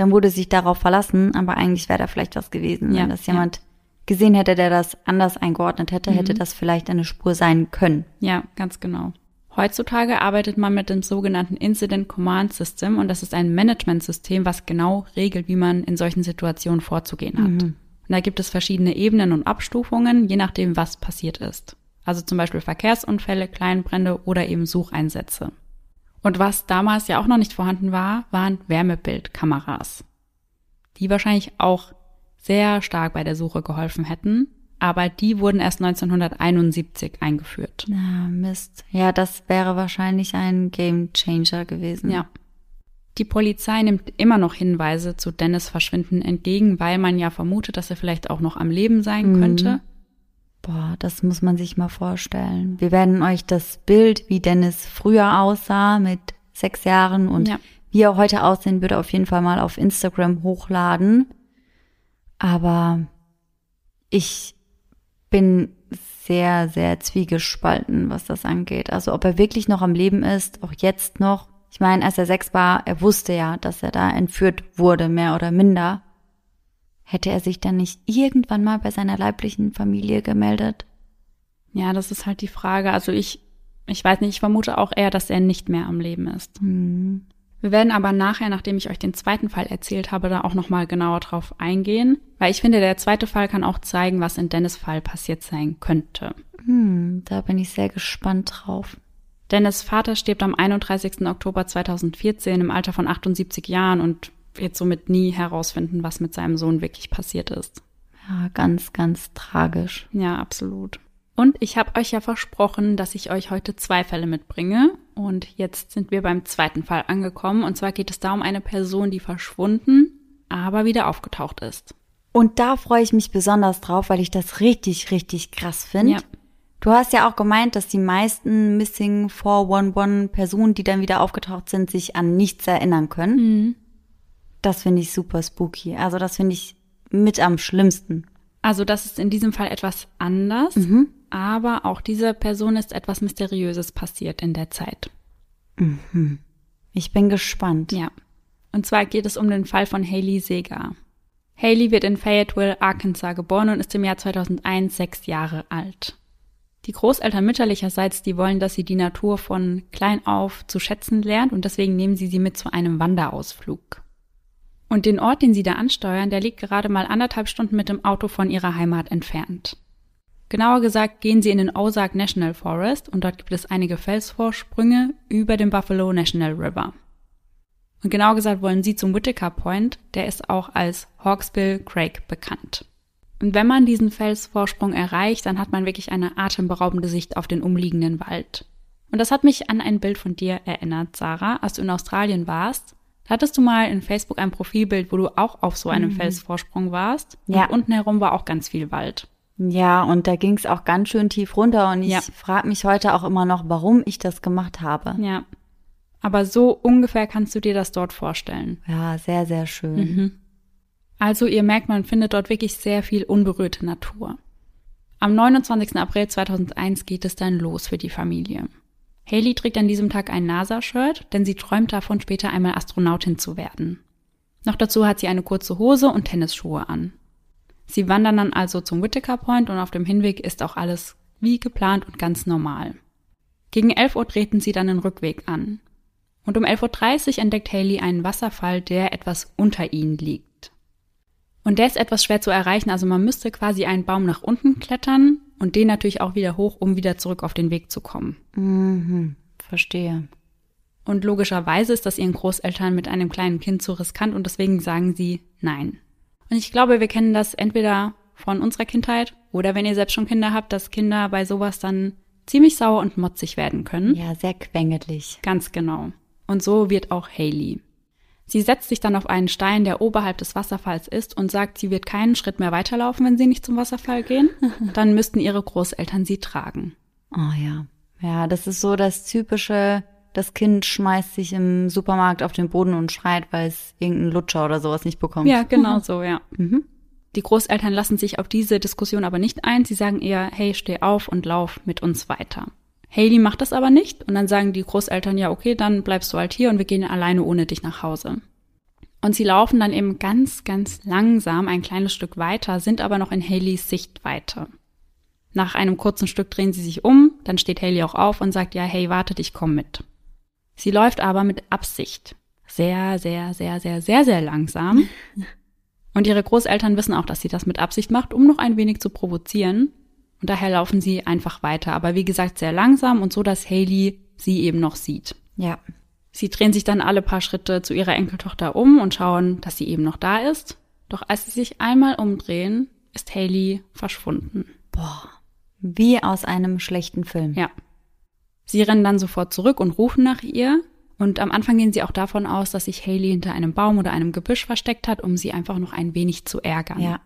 [SPEAKER 2] dann wurde sich darauf verlassen, aber eigentlich wäre da vielleicht was gewesen. Ja, Wenn das jemand ja. gesehen hätte, der das anders eingeordnet hätte, mhm. hätte das vielleicht eine Spur sein können.
[SPEAKER 1] Ja, ganz genau. Heutzutage arbeitet man mit dem sogenannten Incident Command System und das ist ein Managementsystem, was genau regelt, wie man in solchen Situationen vorzugehen hat. Und da gibt es verschiedene Ebenen und Abstufungen, je nachdem, was passiert ist. Also zum Beispiel Verkehrsunfälle, Kleinbrände oder eben Sucheinsätze. Und was damals ja auch noch nicht vorhanden war, waren Wärmebildkameras, die wahrscheinlich auch sehr stark bei der Suche geholfen hätten, aber die wurden erst 1971 eingeführt.
[SPEAKER 2] Na, Mist. Ja, das wäre wahrscheinlich ein Game Changer gewesen.
[SPEAKER 1] Ja. Die Polizei nimmt immer noch Hinweise zu Dennis Verschwinden entgegen, weil man ja vermutet, dass er vielleicht auch noch am Leben sein mhm. könnte.
[SPEAKER 2] Boah, das muss man sich mal vorstellen. Wir werden euch das Bild, wie Dennis früher aussah mit sechs Jahren und ja. wie er heute aussehen würde, auf jeden Fall mal auf Instagram hochladen. Aber ich bin sehr, sehr zwiegespalten, was das angeht. Also ob er wirklich noch am Leben ist, auch jetzt noch. Ich meine, als er sechs war, er wusste ja, dass er da entführt wurde, mehr oder minder. Hätte er sich dann nicht irgendwann mal bei seiner leiblichen Familie gemeldet?
[SPEAKER 1] Ja, das ist halt die Frage. Also ich, ich weiß nicht, ich vermute auch eher, dass er nicht mehr am Leben ist.
[SPEAKER 2] Hm.
[SPEAKER 1] Wir werden aber nachher, nachdem ich euch den zweiten Fall erzählt habe, da auch nochmal genauer drauf eingehen, weil ich finde, der zweite Fall kann auch zeigen, was in Dennis Fall passiert sein könnte.
[SPEAKER 2] Hm, da bin ich sehr gespannt drauf.
[SPEAKER 1] Dennis Vater stirbt am 31. Oktober 2014 im Alter von 78 Jahren und wird somit nie herausfinden, was mit seinem Sohn wirklich passiert ist.
[SPEAKER 2] Ja, ganz, ganz tragisch.
[SPEAKER 1] Ja, absolut. Und ich habe euch ja versprochen, dass ich euch heute zwei Fälle mitbringe. Und jetzt sind wir beim zweiten Fall angekommen. Und zwar geht es da um eine Person, die verschwunden, aber wieder aufgetaucht ist.
[SPEAKER 2] Und da freue ich mich besonders drauf, weil ich das richtig, richtig krass finde. Ja. Du hast ja auch gemeint, dass die meisten Missing 411 Personen, die dann wieder aufgetaucht sind, sich an nichts erinnern können. Mhm. Das finde ich super spooky. Also das finde ich mit am schlimmsten.
[SPEAKER 1] Also das ist in diesem Fall etwas anders, mhm. aber auch dieser Person ist etwas Mysteriöses passiert in der Zeit.
[SPEAKER 2] Mhm. Ich bin gespannt.
[SPEAKER 1] Ja. Und zwar geht es um den Fall von Haley Segar. Haley wird in Fayetteville, Arkansas geboren und ist im Jahr 2001 sechs Jahre alt. Die Großeltern mütterlicherseits, die wollen, dass sie die Natur von klein auf zu schätzen lernt und deswegen nehmen sie sie mit zu einem Wanderausflug. Und den Ort, den sie da ansteuern, der liegt gerade mal anderthalb Stunden mit dem Auto von ihrer Heimat entfernt. Genauer gesagt gehen sie in den Ozark National Forest und dort gibt es einige Felsvorsprünge über dem Buffalo National River. Und genauer gesagt wollen sie zum Whittaker Point, der ist auch als Hawksbill Crag bekannt. Und wenn man diesen Felsvorsprung erreicht, dann hat man wirklich eine atemberaubende Sicht auf den umliegenden Wald. Und das hat mich an ein Bild von dir erinnert, Sarah, als du in Australien warst. Da hattest du mal in Facebook ein Profilbild, wo du auch auf so einem mhm. Felsvorsprung warst. Ja. Und unten herum war auch ganz viel Wald.
[SPEAKER 2] Ja, und da ging es auch ganz schön tief runter und ich ja. frage mich heute auch immer noch, warum ich das gemacht habe.
[SPEAKER 1] Ja. Aber so ungefähr kannst du dir das dort vorstellen.
[SPEAKER 2] Ja, sehr, sehr schön. Mhm.
[SPEAKER 1] Also ihr merkt, man findet dort wirklich sehr viel unberührte Natur. Am 29. April 2001 geht es dann los für die Familie. Haley trägt an diesem Tag ein NASA-Shirt, denn sie träumt davon, später einmal Astronautin zu werden. Noch dazu hat sie eine kurze Hose und Tennisschuhe an. Sie wandern dann also zum Whittaker Point und auf dem Hinweg ist auch alles wie geplant und ganz normal. Gegen 11 Uhr treten sie dann den Rückweg an. Und um 11.30 Uhr entdeckt Haley einen Wasserfall, der etwas unter ihnen liegt. Und der ist etwas schwer zu erreichen. Also man müsste quasi einen Baum nach unten klettern und den natürlich auch wieder hoch, um wieder zurück auf den Weg zu kommen.
[SPEAKER 2] Mhm, verstehe.
[SPEAKER 1] Und logischerweise ist das ihren Großeltern mit einem kleinen Kind zu riskant und deswegen sagen sie nein. Und ich glaube, wir kennen das entweder von unserer Kindheit oder wenn ihr selbst schon Kinder habt, dass Kinder bei sowas dann ziemlich sauer und motzig werden können.
[SPEAKER 2] Ja, sehr quengelig.
[SPEAKER 1] Ganz genau. Und so wird auch Haley. Sie setzt sich dann auf einen Stein, der oberhalb des Wasserfalls ist, und sagt, sie wird keinen Schritt mehr weiterlaufen, wenn sie nicht zum Wasserfall gehen. Dann müssten ihre Großeltern sie tragen.
[SPEAKER 2] Oh ja. Ja, das ist so das typische, das Kind schmeißt sich im Supermarkt auf den Boden und schreit, weil es irgendeinen Lutscher oder sowas nicht bekommt.
[SPEAKER 1] Ja, genau so, ja. Mhm. Die Großeltern lassen sich auf diese Diskussion aber nicht ein. Sie sagen eher, hey, steh auf und lauf mit uns weiter. Haley macht das aber nicht und dann sagen die Großeltern, ja, okay, dann bleibst du halt hier und wir gehen alleine ohne dich nach Hause. Und sie laufen dann eben ganz, ganz langsam ein kleines Stück weiter, sind aber noch in Haleys Sichtweite. Nach einem kurzen Stück drehen sie sich um, dann steht Haley auch auf und sagt, ja, hey, wartet, ich komm mit. Sie läuft aber mit Absicht. Sehr, sehr, sehr, sehr, sehr, sehr langsam. Und ihre Großeltern wissen auch, dass sie das mit Absicht macht, um noch ein wenig zu provozieren. Und daher laufen sie einfach weiter. Aber wie gesagt, sehr langsam und so, dass Haley sie eben noch sieht.
[SPEAKER 2] Ja.
[SPEAKER 1] Sie drehen sich dann alle paar Schritte zu ihrer Enkeltochter um und schauen, dass sie eben noch da ist. Doch als sie sich einmal umdrehen, ist Haley verschwunden.
[SPEAKER 2] Boah. Wie aus einem schlechten Film.
[SPEAKER 1] Ja. Sie rennen dann sofort zurück und rufen nach ihr. Und am Anfang gehen sie auch davon aus, dass sich Haley hinter einem Baum oder einem Gebüsch versteckt hat, um sie einfach noch ein wenig zu ärgern.
[SPEAKER 2] Ja.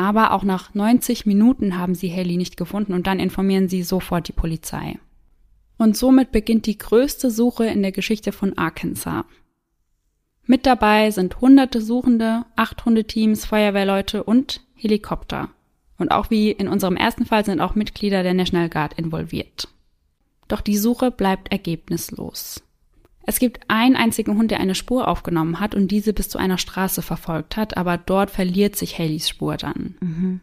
[SPEAKER 1] Aber auch nach 90 Minuten haben sie Haley nicht gefunden und dann informieren sie sofort die Polizei. Und somit beginnt die größte Suche in der Geschichte von Arkansas. Mit dabei sind hunderte Suchende, acht Hundeteams, Feuerwehrleute und Helikopter. Und auch wie in unserem ersten Fall sind auch Mitglieder der National Guard involviert. Doch die Suche bleibt ergebnislos. Es gibt einen einzigen Hund, der eine Spur aufgenommen hat und diese bis zu einer Straße verfolgt hat, aber dort verliert sich Haleys Spur dann. Mhm.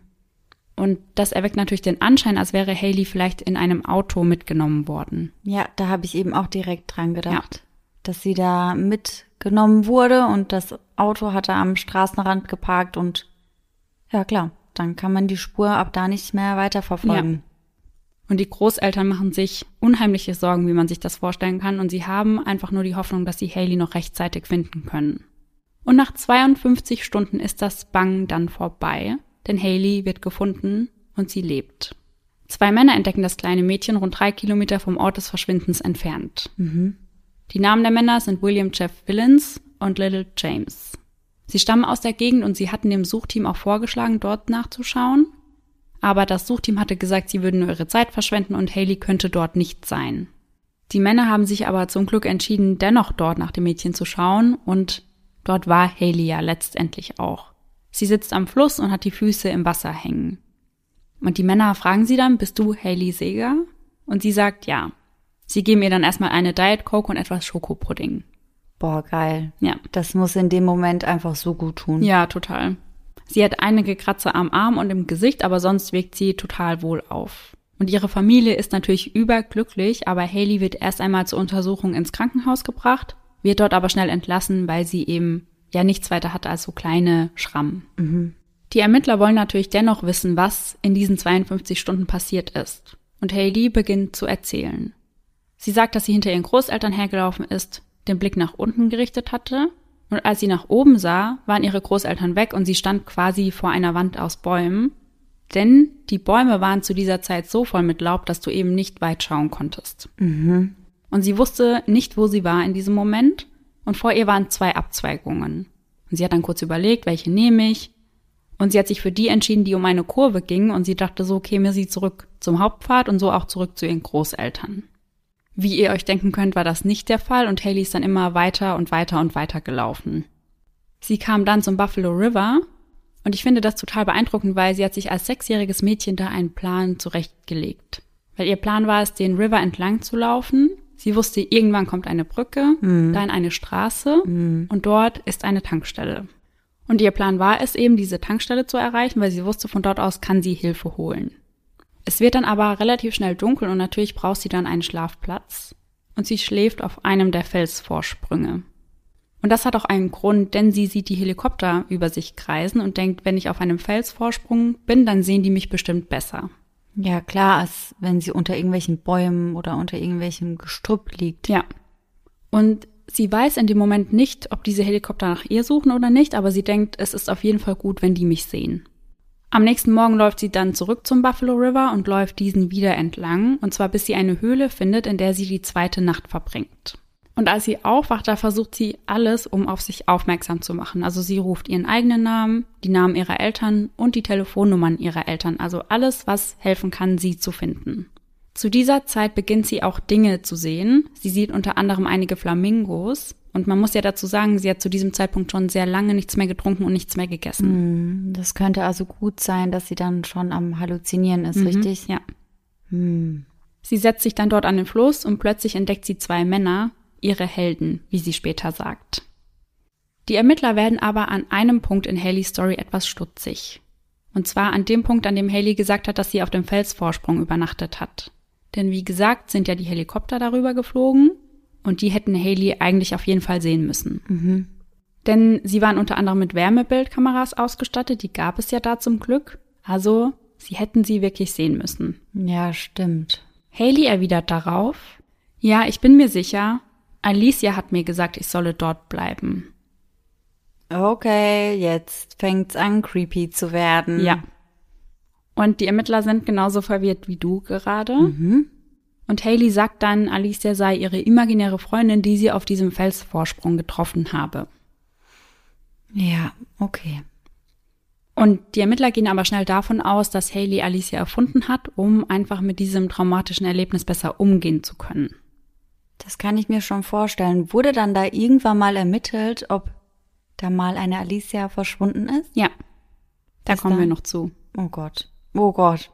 [SPEAKER 1] Und das erweckt natürlich den Anschein, als wäre Haley vielleicht in einem Auto mitgenommen worden.
[SPEAKER 2] Ja, da habe ich eben auch direkt dran gedacht, ja. dass sie da mitgenommen wurde und das Auto hatte am Straßenrand geparkt und ja klar, dann kann man die Spur ab da nicht mehr weiterverfolgen. Ja.
[SPEAKER 1] Und die Großeltern machen sich unheimliche Sorgen, wie man sich das vorstellen kann, und sie haben einfach nur die Hoffnung, dass sie Haley noch rechtzeitig finden können. Und nach 52 Stunden ist das Bang dann vorbei, denn Haley wird gefunden und sie lebt. Zwei Männer entdecken das kleine Mädchen rund drei Kilometer vom Ort des Verschwindens entfernt. Mhm. Die Namen der Männer sind William Jeff Villains und Little James. Sie stammen aus der Gegend und sie hatten dem Suchteam auch vorgeschlagen, dort nachzuschauen. Aber das Suchteam hatte gesagt, sie würden nur ihre Zeit verschwenden und Haley könnte dort nicht sein. Die Männer haben sich aber zum Glück entschieden, dennoch dort nach dem Mädchen zu schauen und dort war Haley ja letztendlich auch. Sie sitzt am Fluss und hat die Füße im Wasser hängen. Und die Männer fragen sie dann, bist du Haley Seger? Und sie sagt ja. Sie geben ihr dann erstmal eine Diet Coke und etwas Schokopudding.
[SPEAKER 2] Boah, geil. Ja. Das muss in dem Moment einfach so gut tun.
[SPEAKER 1] Ja, total. Sie hat einige Kratzer am Arm und im Gesicht, aber sonst wirkt sie total wohl auf. Und ihre Familie ist natürlich überglücklich, aber Haley wird erst einmal zur Untersuchung ins Krankenhaus gebracht, wird dort aber schnell entlassen, weil sie eben ja nichts weiter hatte als so kleine Schrammen. Mhm. Die Ermittler wollen natürlich dennoch wissen, was in diesen 52 Stunden passiert ist. Und Haley beginnt zu erzählen. Sie sagt, dass sie hinter ihren Großeltern hergelaufen ist, den Blick nach unten gerichtet hatte, und als sie nach oben sah, waren ihre Großeltern weg und sie stand quasi vor einer Wand aus Bäumen, denn die Bäume waren zu dieser Zeit so voll mit Laub, dass du eben nicht weit schauen konntest. Mhm. Und sie wusste nicht, wo sie war in diesem Moment, und vor ihr waren zwei Abzweigungen. Und sie hat dann kurz überlegt, welche nehme ich, und sie hat sich für die entschieden, die um eine Kurve ging, und sie dachte, so käme sie zurück zum Hauptpfad und so auch zurück zu ihren Großeltern. Wie ihr euch denken könnt, war das nicht der Fall und Haley ist dann immer weiter und weiter und weiter gelaufen. Sie kam dann zum Buffalo River und ich finde das total beeindruckend, weil sie hat sich als sechsjähriges Mädchen da einen Plan zurechtgelegt. Weil ihr Plan war es, den River entlang zu laufen. Sie wusste, irgendwann kommt eine Brücke, mhm. dann eine Straße mhm. und dort ist eine Tankstelle. Und ihr Plan war es eben, diese Tankstelle zu erreichen, weil sie wusste, von dort aus kann sie Hilfe holen. Es wird dann aber relativ schnell dunkel und natürlich braucht sie dann einen Schlafplatz. Und sie schläft auf einem der Felsvorsprünge. Und das hat auch einen Grund, denn sie sieht die Helikopter über sich kreisen und denkt, wenn ich auf einem Felsvorsprung bin, dann sehen die mich bestimmt besser.
[SPEAKER 2] Ja, klar, als wenn sie unter irgendwelchen Bäumen oder unter irgendwelchem Gestrüpp liegt.
[SPEAKER 1] Ja. Und sie weiß in dem Moment nicht, ob diese Helikopter nach ihr suchen oder nicht, aber sie denkt, es ist auf jeden Fall gut, wenn die mich sehen. Am nächsten Morgen läuft sie dann zurück zum Buffalo River und läuft diesen wieder entlang, und zwar bis sie eine Höhle findet, in der sie die zweite Nacht verbringt. Und als sie aufwacht, da versucht sie alles, um auf sich aufmerksam zu machen. Also sie ruft ihren eigenen Namen, die Namen ihrer Eltern und die Telefonnummern ihrer Eltern. Also alles, was helfen kann, sie zu finden. Zu dieser Zeit beginnt sie auch Dinge zu sehen. Sie sieht unter anderem einige Flamingos und man muss ja dazu sagen, sie hat zu diesem Zeitpunkt schon sehr lange nichts mehr getrunken und nichts mehr gegessen.
[SPEAKER 2] Hm, das könnte also gut sein, dass sie dann schon am Halluzinieren ist, mhm, richtig?
[SPEAKER 1] Ja. Hm. Sie setzt sich dann dort an den Fluss und plötzlich entdeckt sie zwei Männer, ihre Helden, wie sie später sagt. Die Ermittler werden aber an einem Punkt in Haleys Story etwas stutzig. Und zwar an dem Punkt, an dem Haley gesagt hat, dass sie auf dem Felsvorsprung übernachtet hat. Denn wie gesagt, sind ja die Helikopter darüber geflogen und die hätten Haley eigentlich auf jeden Fall sehen müssen. Mhm. Denn sie waren unter anderem mit Wärmebildkameras ausgestattet, die gab es ja da zum Glück. Also, sie hätten sie wirklich sehen müssen.
[SPEAKER 2] Ja, stimmt.
[SPEAKER 1] Haley erwidert darauf, ja, ich bin mir sicher, Alicia hat mir gesagt, ich solle dort bleiben.
[SPEAKER 2] Okay, jetzt fängt's an, creepy zu werden.
[SPEAKER 1] Ja. Und die Ermittler sind genauso verwirrt wie du gerade. Mhm. Und Haley sagt dann, Alicia sei ihre imaginäre Freundin, die sie auf diesem Felsvorsprung getroffen habe.
[SPEAKER 2] Ja, okay.
[SPEAKER 1] Und die Ermittler gehen aber schnell davon aus, dass Haley Alicia erfunden hat, um einfach mit diesem traumatischen Erlebnis besser umgehen zu können.
[SPEAKER 2] Das kann ich mir schon vorstellen. Wurde dann da irgendwann mal ermittelt, ob da mal eine Alicia verschwunden ist?
[SPEAKER 1] Ja. Da ist kommen da? wir noch zu.
[SPEAKER 2] Oh Gott. Oh Gott.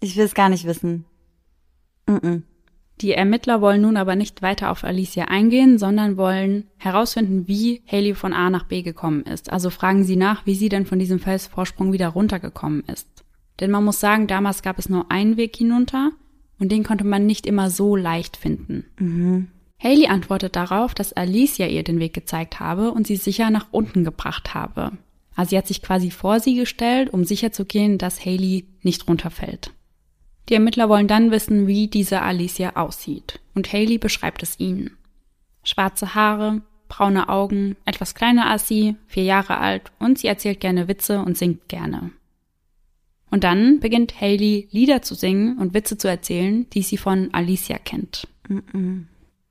[SPEAKER 2] Ich will es gar nicht wissen.
[SPEAKER 1] Die Ermittler wollen nun aber nicht weiter auf Alicia eingehen, sondern wollen herausfinden, wie Haley von A nach B gekommen ist. Also fragen sie nach, wie sie denn von diesem Felsvorsprung wieder runtergekommen ist. Denn man muss sagen, damals gab es nur einen Weg hinunter und den konnte man nicht immer so leicht finden. Mhm. Haley antwortet darauf, dass Alicia ihr den Weg gezeigt habe und sie sicher nach unten gebracht habe. Also sie hat sich quasi vor sie gestellt, um sicherzugehen, dass Haley nicht runterfällt. Die Ermittler wollen dann wissen, wie diese Alicia aussieht. Und Haley beschreibt es ihnen. Schwarze Haare, braune Augen, etwas kleiner als sie, vier Jahre alt und sie erzählt gerne Witze und singt gerne. Und dann beginnt Haley Lieder zu singen und Witze zu erzählen, die sie von Alicia kennt. Mm -mm.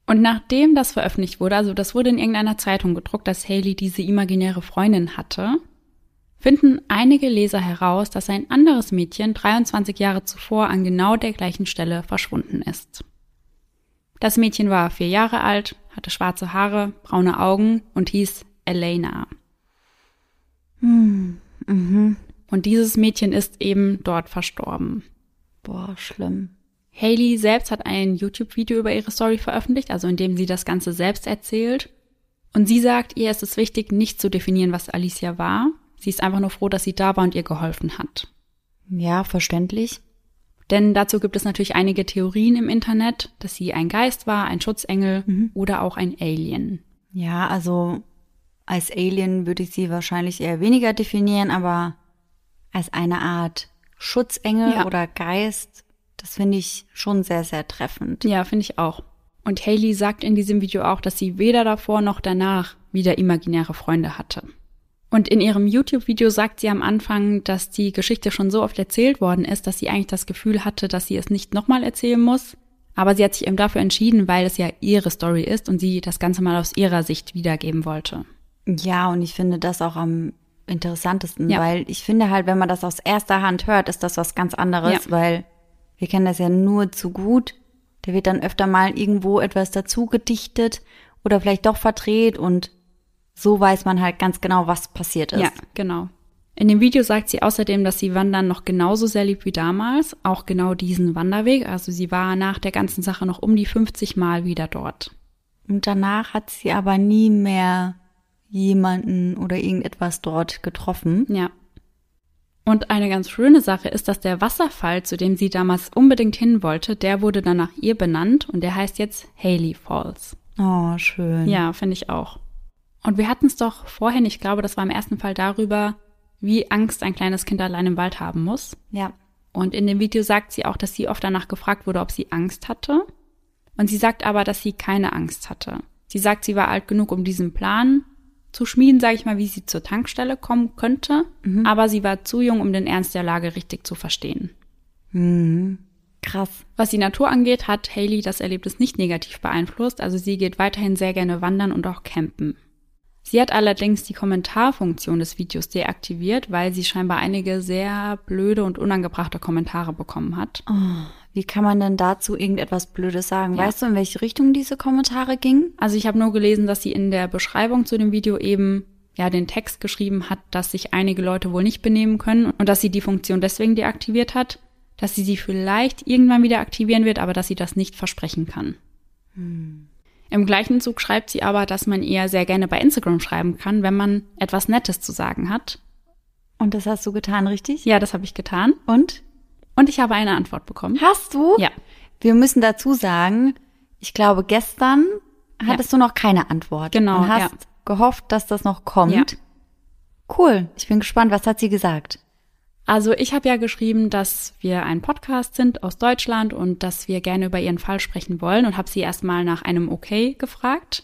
[SPEAKER 1] Und nachdem das veröffentlicht wurde, also das wurde in irgendeiner Zeitung gedruckt, dass Haley diese imaginäre Freundin hatte, finden einige Leser heraus, dass ein anderes Mädchen 23 Jahre zuvor an genau der gleichen Stelle verschwunden ist. Das Mädchen war vier Jahre alt, hatte schwarze Haare, braune Augen und hieß Elena. Hm, mhm. Und dieses Mädchen ist eben dort verstorben.
[SPEAKER 2] Boah, schlimm.
[SPEAKER 1] Haley selbst hat ein YouTube-Video über ihre Story veröffentlicht, also in dem sie das Ganze selbst erzählt. Und sie sagt, ihr ist es wichtig, nicht zu definieren, was Alicia war, Sie ist einfach nur froh, dass sie da war und ihr geholfen hat.
[SPEAKER 2] Ja, verständlich.
[SPEAKER 1] Denn dazu gibt es natürlich einige Theorien im Internet, dass sie ein Geist war, ein Schutzengel
[SPEAKER 2] Mhm.
[SPEAKER 1] oder auch ein Alien.
[SPEAKER 2] Ja, also als Alien würde ich sie wahrscheinlich eher weniger definieren, aber als eine Art Schutzengel
[SPEAKER 1] Ja.
[SPEAKER 2] oder Geist, das finde ich schon sehr, sehr treffend.
[SPEAKER 1] Ja, finde ich auch. Und Haley sagt in diesem Video auch, dass sie weder davor noch danach wieder imaginäre Freunde hatte. Und in ihrem YouTube-Video sagt sie am Anfang, dass die Geschichte schon so oft erzählt worden ist, dass sie eigentlich das Gefühl hatte, dass sie es nicht nochmal erzählen muss. Aber sie hat sich eben dafür entschieden, weil es ja ihre Story ist und sie das Ganze mal aus ihrer Sicht wiedergeben wollte.
[SPEAKER 2] Ja, und ich finde das auch am interessantesten,
[SPEAKER 1] Ja.
[SPEAKER 2] weil ich finde halt, wenn man das aus erster Hand hört, ist das was ganz anderes,
[SPEAKER 1] Ja.
[SPEAKER 2] weil wir kennen das ja nur zu gut. Da wird dann öfter mal irgendwo etwas dazu gedichtet oder vielleicht doch verdreht und so weiß man halt ganz genau, was passiert ist.
[SPEAKER 1] Ja, genau. In dem Video sagt sie außerdem, dass sie Wandern noch genauso sehr liebt wie damals, auch genau diesen Wanderweg. Also sie war nach der ganzen Sache noch um die 50 Mal wieder dort.
[SPEAKER 2] Und danach hat sie aber nie mehr jemanden oder irgendetwas dort getroffen.
[SPEAKER 1] Ja. Und eine ganz schöne Sache ist, dass der Wasserfall, zu dem sie damals unbedingt hin wollte, der wurde dann nach ihr benannt und der heißt jetzt Haley Falls.
[SPEAKER 2] Oh, schön.
[SPEAKER 1] Ja, finde ich auch. Und wir hatten es doch vorhin, ich glaube, das war im ersten Fall darüber, wie Angst ein kleines Kind allein im Wald haben muss.
[SPEAKER 2] Ja.
[SPEAKER 1] Und in dem Video sagt sie auch, dass sie oft danach gefragt wurde, ob sie Angst hatte. Und sie sagt aber, dass sie keine Angst hatte. Sie sagt, sie war alt genug, um diesen Plan zu schmieden, sage ich mal, wie sie zur Tankstelle kommen könnte. Aber sie war zu jung, um den Ernst der Lage richtig zu verstehen.
[SPEAKER 2] Mhm. Krass.
[SPEAKER 1] Was die Natur angeht, hat Haley das Erlebnis nicht negativ beeinflusst. Also sie geht weiterhin sehr gerne wandern und auch campen. Sie hat allerdings die Kommentarfunktion des Videos deaktiviert, weil sie scheinbar einige sehr blöde und unangebrachte Kommentare bekommen hat.
[SPEAKER 2] Wie kann man denn dazu irgendetwas Blödes sagen?
[SPEAKER 1] Ja.
[SPEAKER 2] Weißt du, in welche Richtung diese Kommentare gingen?
[SPEAKER 1] Also ich habe nur gelesen, dass sie in der Beschreibung zu dem Video eben ja den Text geschrieben hat, dass sich einige Leute wohl nicht benehmen können und dass sie die Funktion deswegen deaktiviert hat, dass sie sie vielleicht irgendwann wieder aktivieren wird, aber dass sie das nicht versprechen kann. Im gleichen Zug schreibt sie aber, dass man ihr sehr gerne bei Instagram schreiben kann, wenn man etwas Nettes zu sagen hat.
[SPEAKER 2] Und das hast du getan, richtig?
[SPEAKER 1] Ja, das habe ich getan
[SPEAKER 2] Und?
[SPEAKER 1] und ich habe eine Antwort bekommen.
[SPEAKER 2] Hast du?
[SPEAKER 1] Ja.
[SPEAKER 2] Wir müssen dazu sagen, ich glaube, gestern hattest du noch keine Antwort.
[SPEAKER 1] Genau,
[SPEAKER 2] Und hast
[SPEAKER 1] ja.
[SPEAKER 2] gehofft, dass das noch kommt.
[SPEAKER 1] Ja.
[SPEAKER 2] Cool. Ich bin gespannt, was hat sie gesagt?
[SPEAKER 1] Also ich habe ja geschrieben, dass wir ein Podcast sind aus Deutschland und dass wir gerne über ihren Fall sprechen wollen und habe sie erstmal nach einem Okay gefragt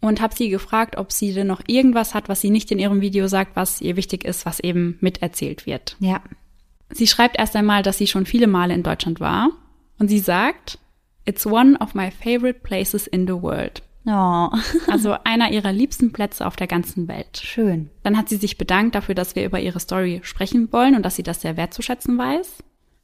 [SPEAKER 1] und habe sie gefragt, ob sie denn noch irgendwas hat, was sie nicht in ihrem Video sagt, was ihr wichtig ist, was eben miterzählt wird.
[SPEAKER 2] Ja.
[SPEAKER 1] Sie schreibt erst einmal, dass sie schon viele Male in Deutschland war und sie sagt, It's one of my favorite places in the world.
[SPEAKER 2] Oh,
[SPEAKER 1] Also einer ihrer liebsten Plätze auf der ganzen Welt.
[SPEAKER 2] schön.
[SPEAKER 1] Dann hat sie sich bedankt dafür, dass wir über ihre Story sprechen wollen und dass sie das sehr wertzuschätzen weiß.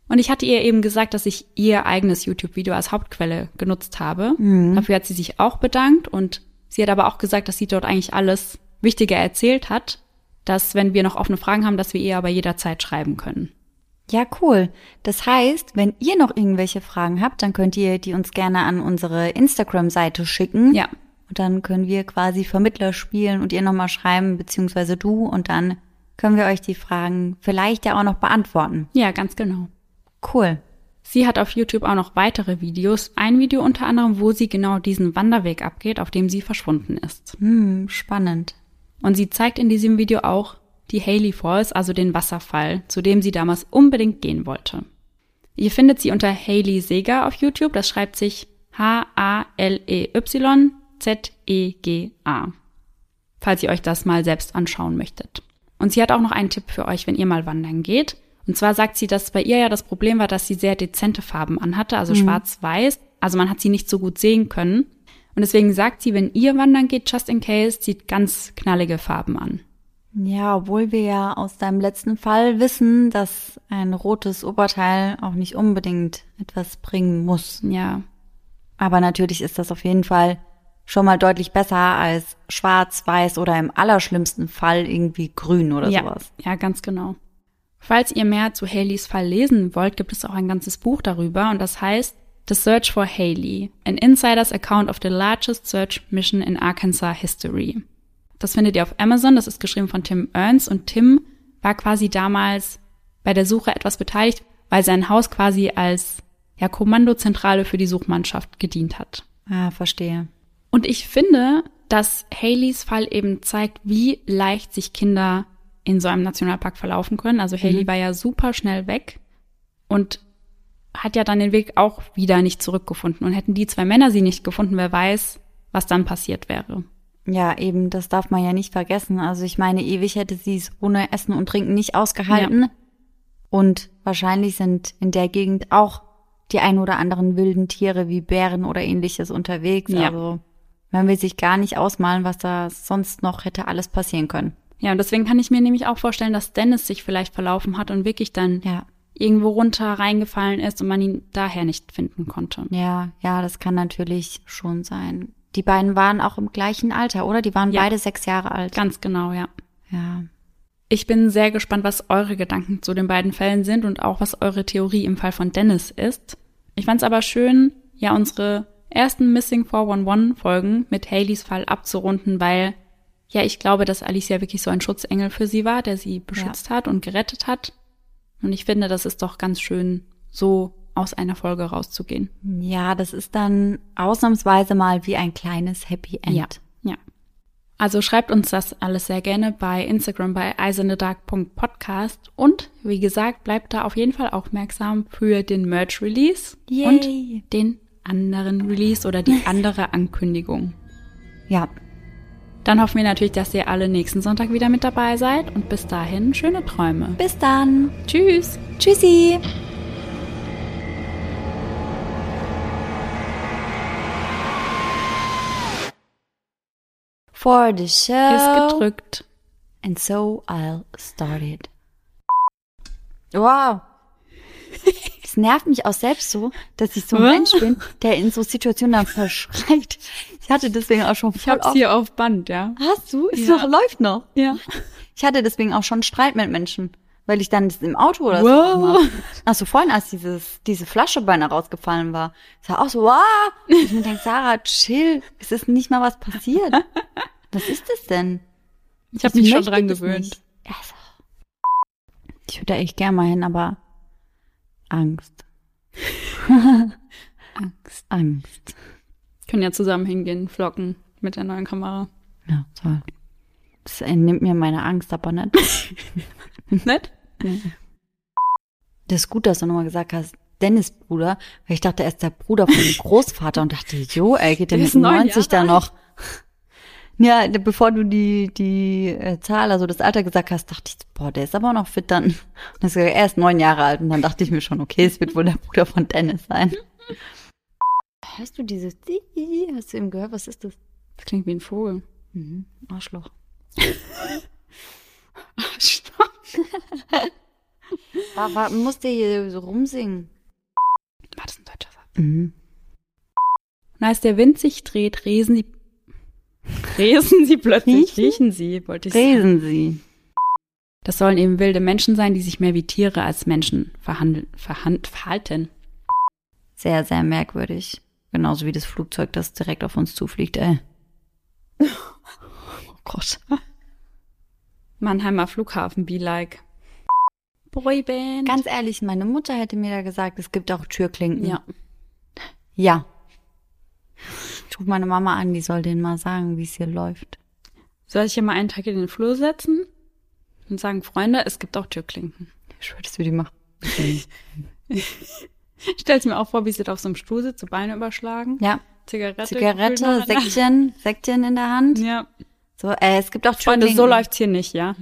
[SPEAKER 1] Und ich hatte ihr eben gesagt, dass ich ihr eigenes YouTube-Video als Hauptquelle genutzt habe. Dafür hat sie sich auch bedankt und sie hat aber auch gesagt, dass sie dort eigentlich alles Wichtige erzählt hat, dass wenn wir noch offene Fragen haben, dass wir ihr aber jederzeit schreiben können.
[SPEAKER 2] Ja, cool. Das heißt, wenn ihr noch irgendwelche Fragen habt, dann könnt ihr die uns gerne an unsere Instagram-Seite schicken.
[SPEAKER 1] Ja,
[SPEAKER 2] Und dann können wir quasi Vermittler spielen und ihr nochmal schreiben, beziehungsweise du. Und dann können wir euch die Fragen vielleicht ja auch noch beantworten.
[SPEAKER 1] ja, ganz genau.
[SPEAKER 2] Cool.
[SPEAKER 1] Sie hat auf YouTube auch noch weitere Videos. Ein Video unter anderem, wo sie genau diesen Wanderweg abgeht, auf dem sie verschwunden ist.
[SPEAKER 2] Hm, spannend.
[SPEAKER 1] Und sie zeigt in diesem Video auch die Haley Falls, also den Wasserfall, zu dem sie damals unbedingt gehen wollte. Ihr findet sie unter Haley Seger auf YouTube, das schreibt sich H-A-L-E-Y-Z-E-G-A. Falls ihr euch das mal selbst anschauen möchtet. Und sie hat auch noch einen Tipp für euch, wenn ihr mal wandern geht. Und zwar sagt sie, dass bei ihr ja das Problem war, dass sie sehr dezente Farben anhatte, also schwarz-weiß. Also man hat sie nicht so gut sehen können. Und deswegen sagt sie, wenn ihr wandern geht, just in case, zieht ganz knallige Farben an.
[SPEAKER 2] Ja, obwohl wir ja aus deinem letzten Fall wissen, dass ein rotes Oberteil auch nicht unbedingt etwas bringen muss.
[SPEAKER 1] Ja,
[SPEAKER 2] Aber natürlich ist das auf jeden Fall schon mal deutlich besser als schwarz, weiß oder im allerschlimmsten Fall irgendwie grün oder
[SPEAKER 1] ja,
[SPEAKER 2] sowas.
[SPEAKER 1] ja, ganz genau. Falls ihr mehr zu Haleys Fall lesen wollt, gibt es auch ein ganzes Buch darüber und das heißt The Search for Haley, an Insider's Account of the Largest Search Mission in Arkansas History. Das findet ihr auf Amazon, das ist geschrieben von Tim Ernst und Tim war quasi damals bei der Suche etwas beteiligt, weil sein Haus quasi als ja, Kommandozentrale für die Suchmannschaft gedient hat.
[SPEAKER 2] Ah, verstehe.
[SPEAKER 1] Und ich finde, dass Haleys Fall eben zeigt, wie leicht sich Kinder in so einem Nationalpark verlaufen können. Also Haley
[SPEAKER 2] Mhm.
[SPEAKER 1] war ja super schnell weg und hat ja dann den Weg auch wieder nicht zurückgefunden. Und hätten die zwei Männer sie nicht gefunden, wer weiß, was dann passiert wäre.
[SPEAKER 2] Ja, eben, das darf man ja nicht vergessen. Also ich meine, ewig hätte sie es ohne Essen und Trinken nicht ausgehalten. Und wahrscheinlich sind in der Gegend auch die ein oder anderen wilden Tiere wie Bären oder ähnliches unterwegs.
[SPEAKER 1] Ja.
[SPEAKER 2] Also man will sich gar nicht ausmalen, was da sonst noch hätte alles passieren können.
[SPEAKER 1] Ja, und deswegen kann ich mir nämlich auch vorstellen, dass Dennis sich vielleicht verlaufen hat und wirklich dann
[SPEAKER 2] Ja,
[SPEAKER 1] irgendwo runter reingefallen ist und man ihn daher nicht finden konnte.
[SPEAKER 2] ja, ja, das kann natürlich schon sein. Die beiden waren auch im gleichen Alter, oder? Die waren
[SPEAKER 1] Ja.
[SPEAKER 2] beide sechs Jahre alt.
[SPEAKER 1] Ganz genau, ja.
[SPEAKER 2] Ja.
[SPEAKER 1] Ich bin sehr gespannt, was eure Gedanken zu den beiden Fällen sind und auch was eure Theorie im Fall von Dennis ist. Ich fand es aber schön, ja, unsere ersten Missing 411 Folgen mit Haleys Fall abzurunden, weil ja, ich glaube, dass Alicia wirklich so ein Schutzengel für sie war, der sie beschützt hat und gerettet hat. Und ich finde, das ist doch ganz schön, so aus einer Folge rauszugehen.
[SPEAKER 2] Ja, das ist dann ausnahmsweise mal wie ein kleines Happy End.
[SPEAKER 1] Ja, ja. Also schreibt uns das alles sehr gerne bei Instagram bei eisernedark.podcast und wie gesagt, bleibt da auf jeden Fall aufmerksam für den Merch Release
[SPEAKER 2] Yay.
[SPEAKER 1] und den anderen Release oder die andere Ankündigung.
[SPEAKER 2] Ja,
[SPEAKER 1] Dann hoffen wir natürlich, dass ihr alle nächsten Sonntag wieder mit dabei seid und bis dahin schöne Träume.
[SPEAKER 2] bis dann.
[SPEAKER 1] Tschüss!
[SPEAKER 2] Tschüssi. For the show.
[SPEAKER 1] Ist gedrückt.
[SPEAKER 2] And so I'll start it. Wow. Es nervt mich auch selbst so, dass ich so ein? Mensch bin, der in so Situationen dann verschreit. Ich hatte deswegen auch schon
[SPEAKER 1] Ich
[SPEAKER 2] voll
[SPEAKER 1] hab's
[SPEAKER 2] oft-
[SPEAKER 1] hier auf Band, ja.
[SPEAKER 2] Hast du? Ist
[SPEAKER 1] Ja.
[SPEAKER 2] noch, läuft noch.
[SPEAKER 1] Ja.
[SPEAKER 2] Ich hatte deswegen auch schon Streit mit Menschen, weil ich dann im Auto oder so
[SPEAKER 1] Wow.
[SPEAKER 2] gemacht hab. Ach so, vorhin, als dieses, diese Flasche beinahe rausgefallen war. Ich war auch so, wow. Und ich mir denke, Sarah, chill. Es ist nicht mal was passiert. Was ist das denn?
[SPEAKER 1] Ich habe mich schon dran gewöhnt.
[SPEAKER 2] nicht. Also, ich würde da echt gern mal hin, aber Angst.
[SPEAKER 1] Angst.
[SPEAKER 2] Angst.
[SPEAKER 1] Können ja zusammen hingehen, vlocken mit der neuen Kamera.
[SPEAKER 2] Ja, toll. Das entnimmt mir meine Angst aber nicht.
[SPEAKER 1] Nett?
[SPEAKER 2] Das ist gut, dass du nochmal gesagt hast, Dennis Bruder, weil ich dachte, er ist der Bruder von dem Großvater und dachte, jo, ey, geht der
[SPEAKER 1] Der
[SPEAKER 2] mit
[SPEAKER 1] ist neun
[SPEAKER 2] 90 da noch? Ja, bevor du die, die äh, Zahl, also das Alter gesagt hast, dachte ich, boah, der ist aber noch fit dann. Und ist er ist neun Jahre alt und dann dachte ich mir schon, okay, es wird wohl der Bruder von Dennis sein. Hörst du dieses, hast du eben gehört, was ist das?
[SPEAKER 1] Das klingt wie ein Vogel.
[SPEAKER 2] Mhm, Arschloch. War, war, musst du hier so rumsingen?
[SPEAKER 1] War das ein deutscher Satz?
[SPEAKER 2] Mhm.
[SPEAKER 1] Und als der Wind sich dreht, resen sie, resen sie plötzlich,
[SPEAKER 2] Riechen?
[SPEAKER 1] riechen sie, wollte ich sagen.
[SPEAKER 2] Resen Sie.
[SPEAKER 1] Das sollen eben wilde Menschen sein, die sich mehr wie Tiere als Menschen verhandeln, verhand, verhalten.
[SPEAKER 2] Sehr, sehr merkwürdig. Genauso wie das Flugzeug, das direkt auf uns zufliegt, ey.
[SPEAKER 1] Oh Gott. Mannheimer Flughafen, be like. Boyband.
[SPEAKER 2] Ganz ehrlich, meine Mutter hätte mir da gesagt, es gibt auch Türklinken.
[SPEAKER 1] ja.
[SPEAKER 2] Ja. Ich ruf meine Mama an, die soll denen mal sagen, wie es hier läuft.
[SPEAKER 1] Soll ich hier mal einen Tag in den Flur setzen und sagen, Freunde, es gibt auch Türklinken.
[SPEAKER 2] Ich schwöre, das würde ich machen.
[SPEAKER 1] Ich stell's mir auch vor, wie sie da auf so einem Stuhl sitzt, so Beine überschlagen.
[SPEAKER 2] Ja.
[SPEAKER 1] Zigarette.
[SPEAKER 2] Zigarette, Säckchen, Säckchen in der Hand.
[SPEAKER 1] Ja.
[SPEAKER 2] So, äh, es gibt auch
[SPEAKER 1] Freunde,
[SPEAKER 2] Türklinken.
[SPEAKER 1] so läuft's hier nicht, ja.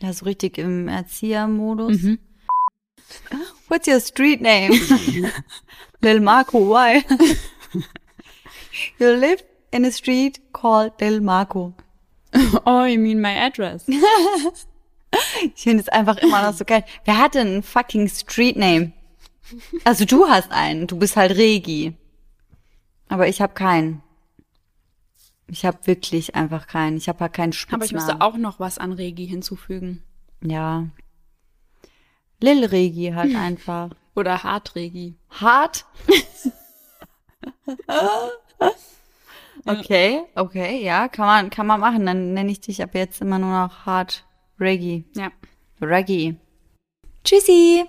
[SPEAKER 2] Ja, so richtig im Erziehermodus.
[SPEAKER 1] Mhm.
[SPEAKER 2] What's your street name? Lil Marco, why? you live in a street called Lil Marco.
[SPEAKER 1] Oh, you mean my address?
[SPEAKER 2] Ich finde es einfach immer noch so geil. Wer hat denn einen fucking Street Name? Also du hast einen, du bist halt Regi. Aber ich habe keinen. Ich habe wirklich einfach keinen. Ich habe halt keinen Spitznamen.
[SPEAKER 1] Aber ich müsste auch noch was an Regi hinzufügen.
[SPEAKER 2] Ja. Lil Regi halt einfach.
[SPEAKER 1] Oder Hartregi.
[SPEAKER 2] Hart. okay, okay, ja, kann man, kann man machen. Dann nenne ich dich ab jetzt immer nur noch Hart Reggie.
[SPEAKER 1] Ja.
[SPEAKER 2] Reggie. Tschüssi.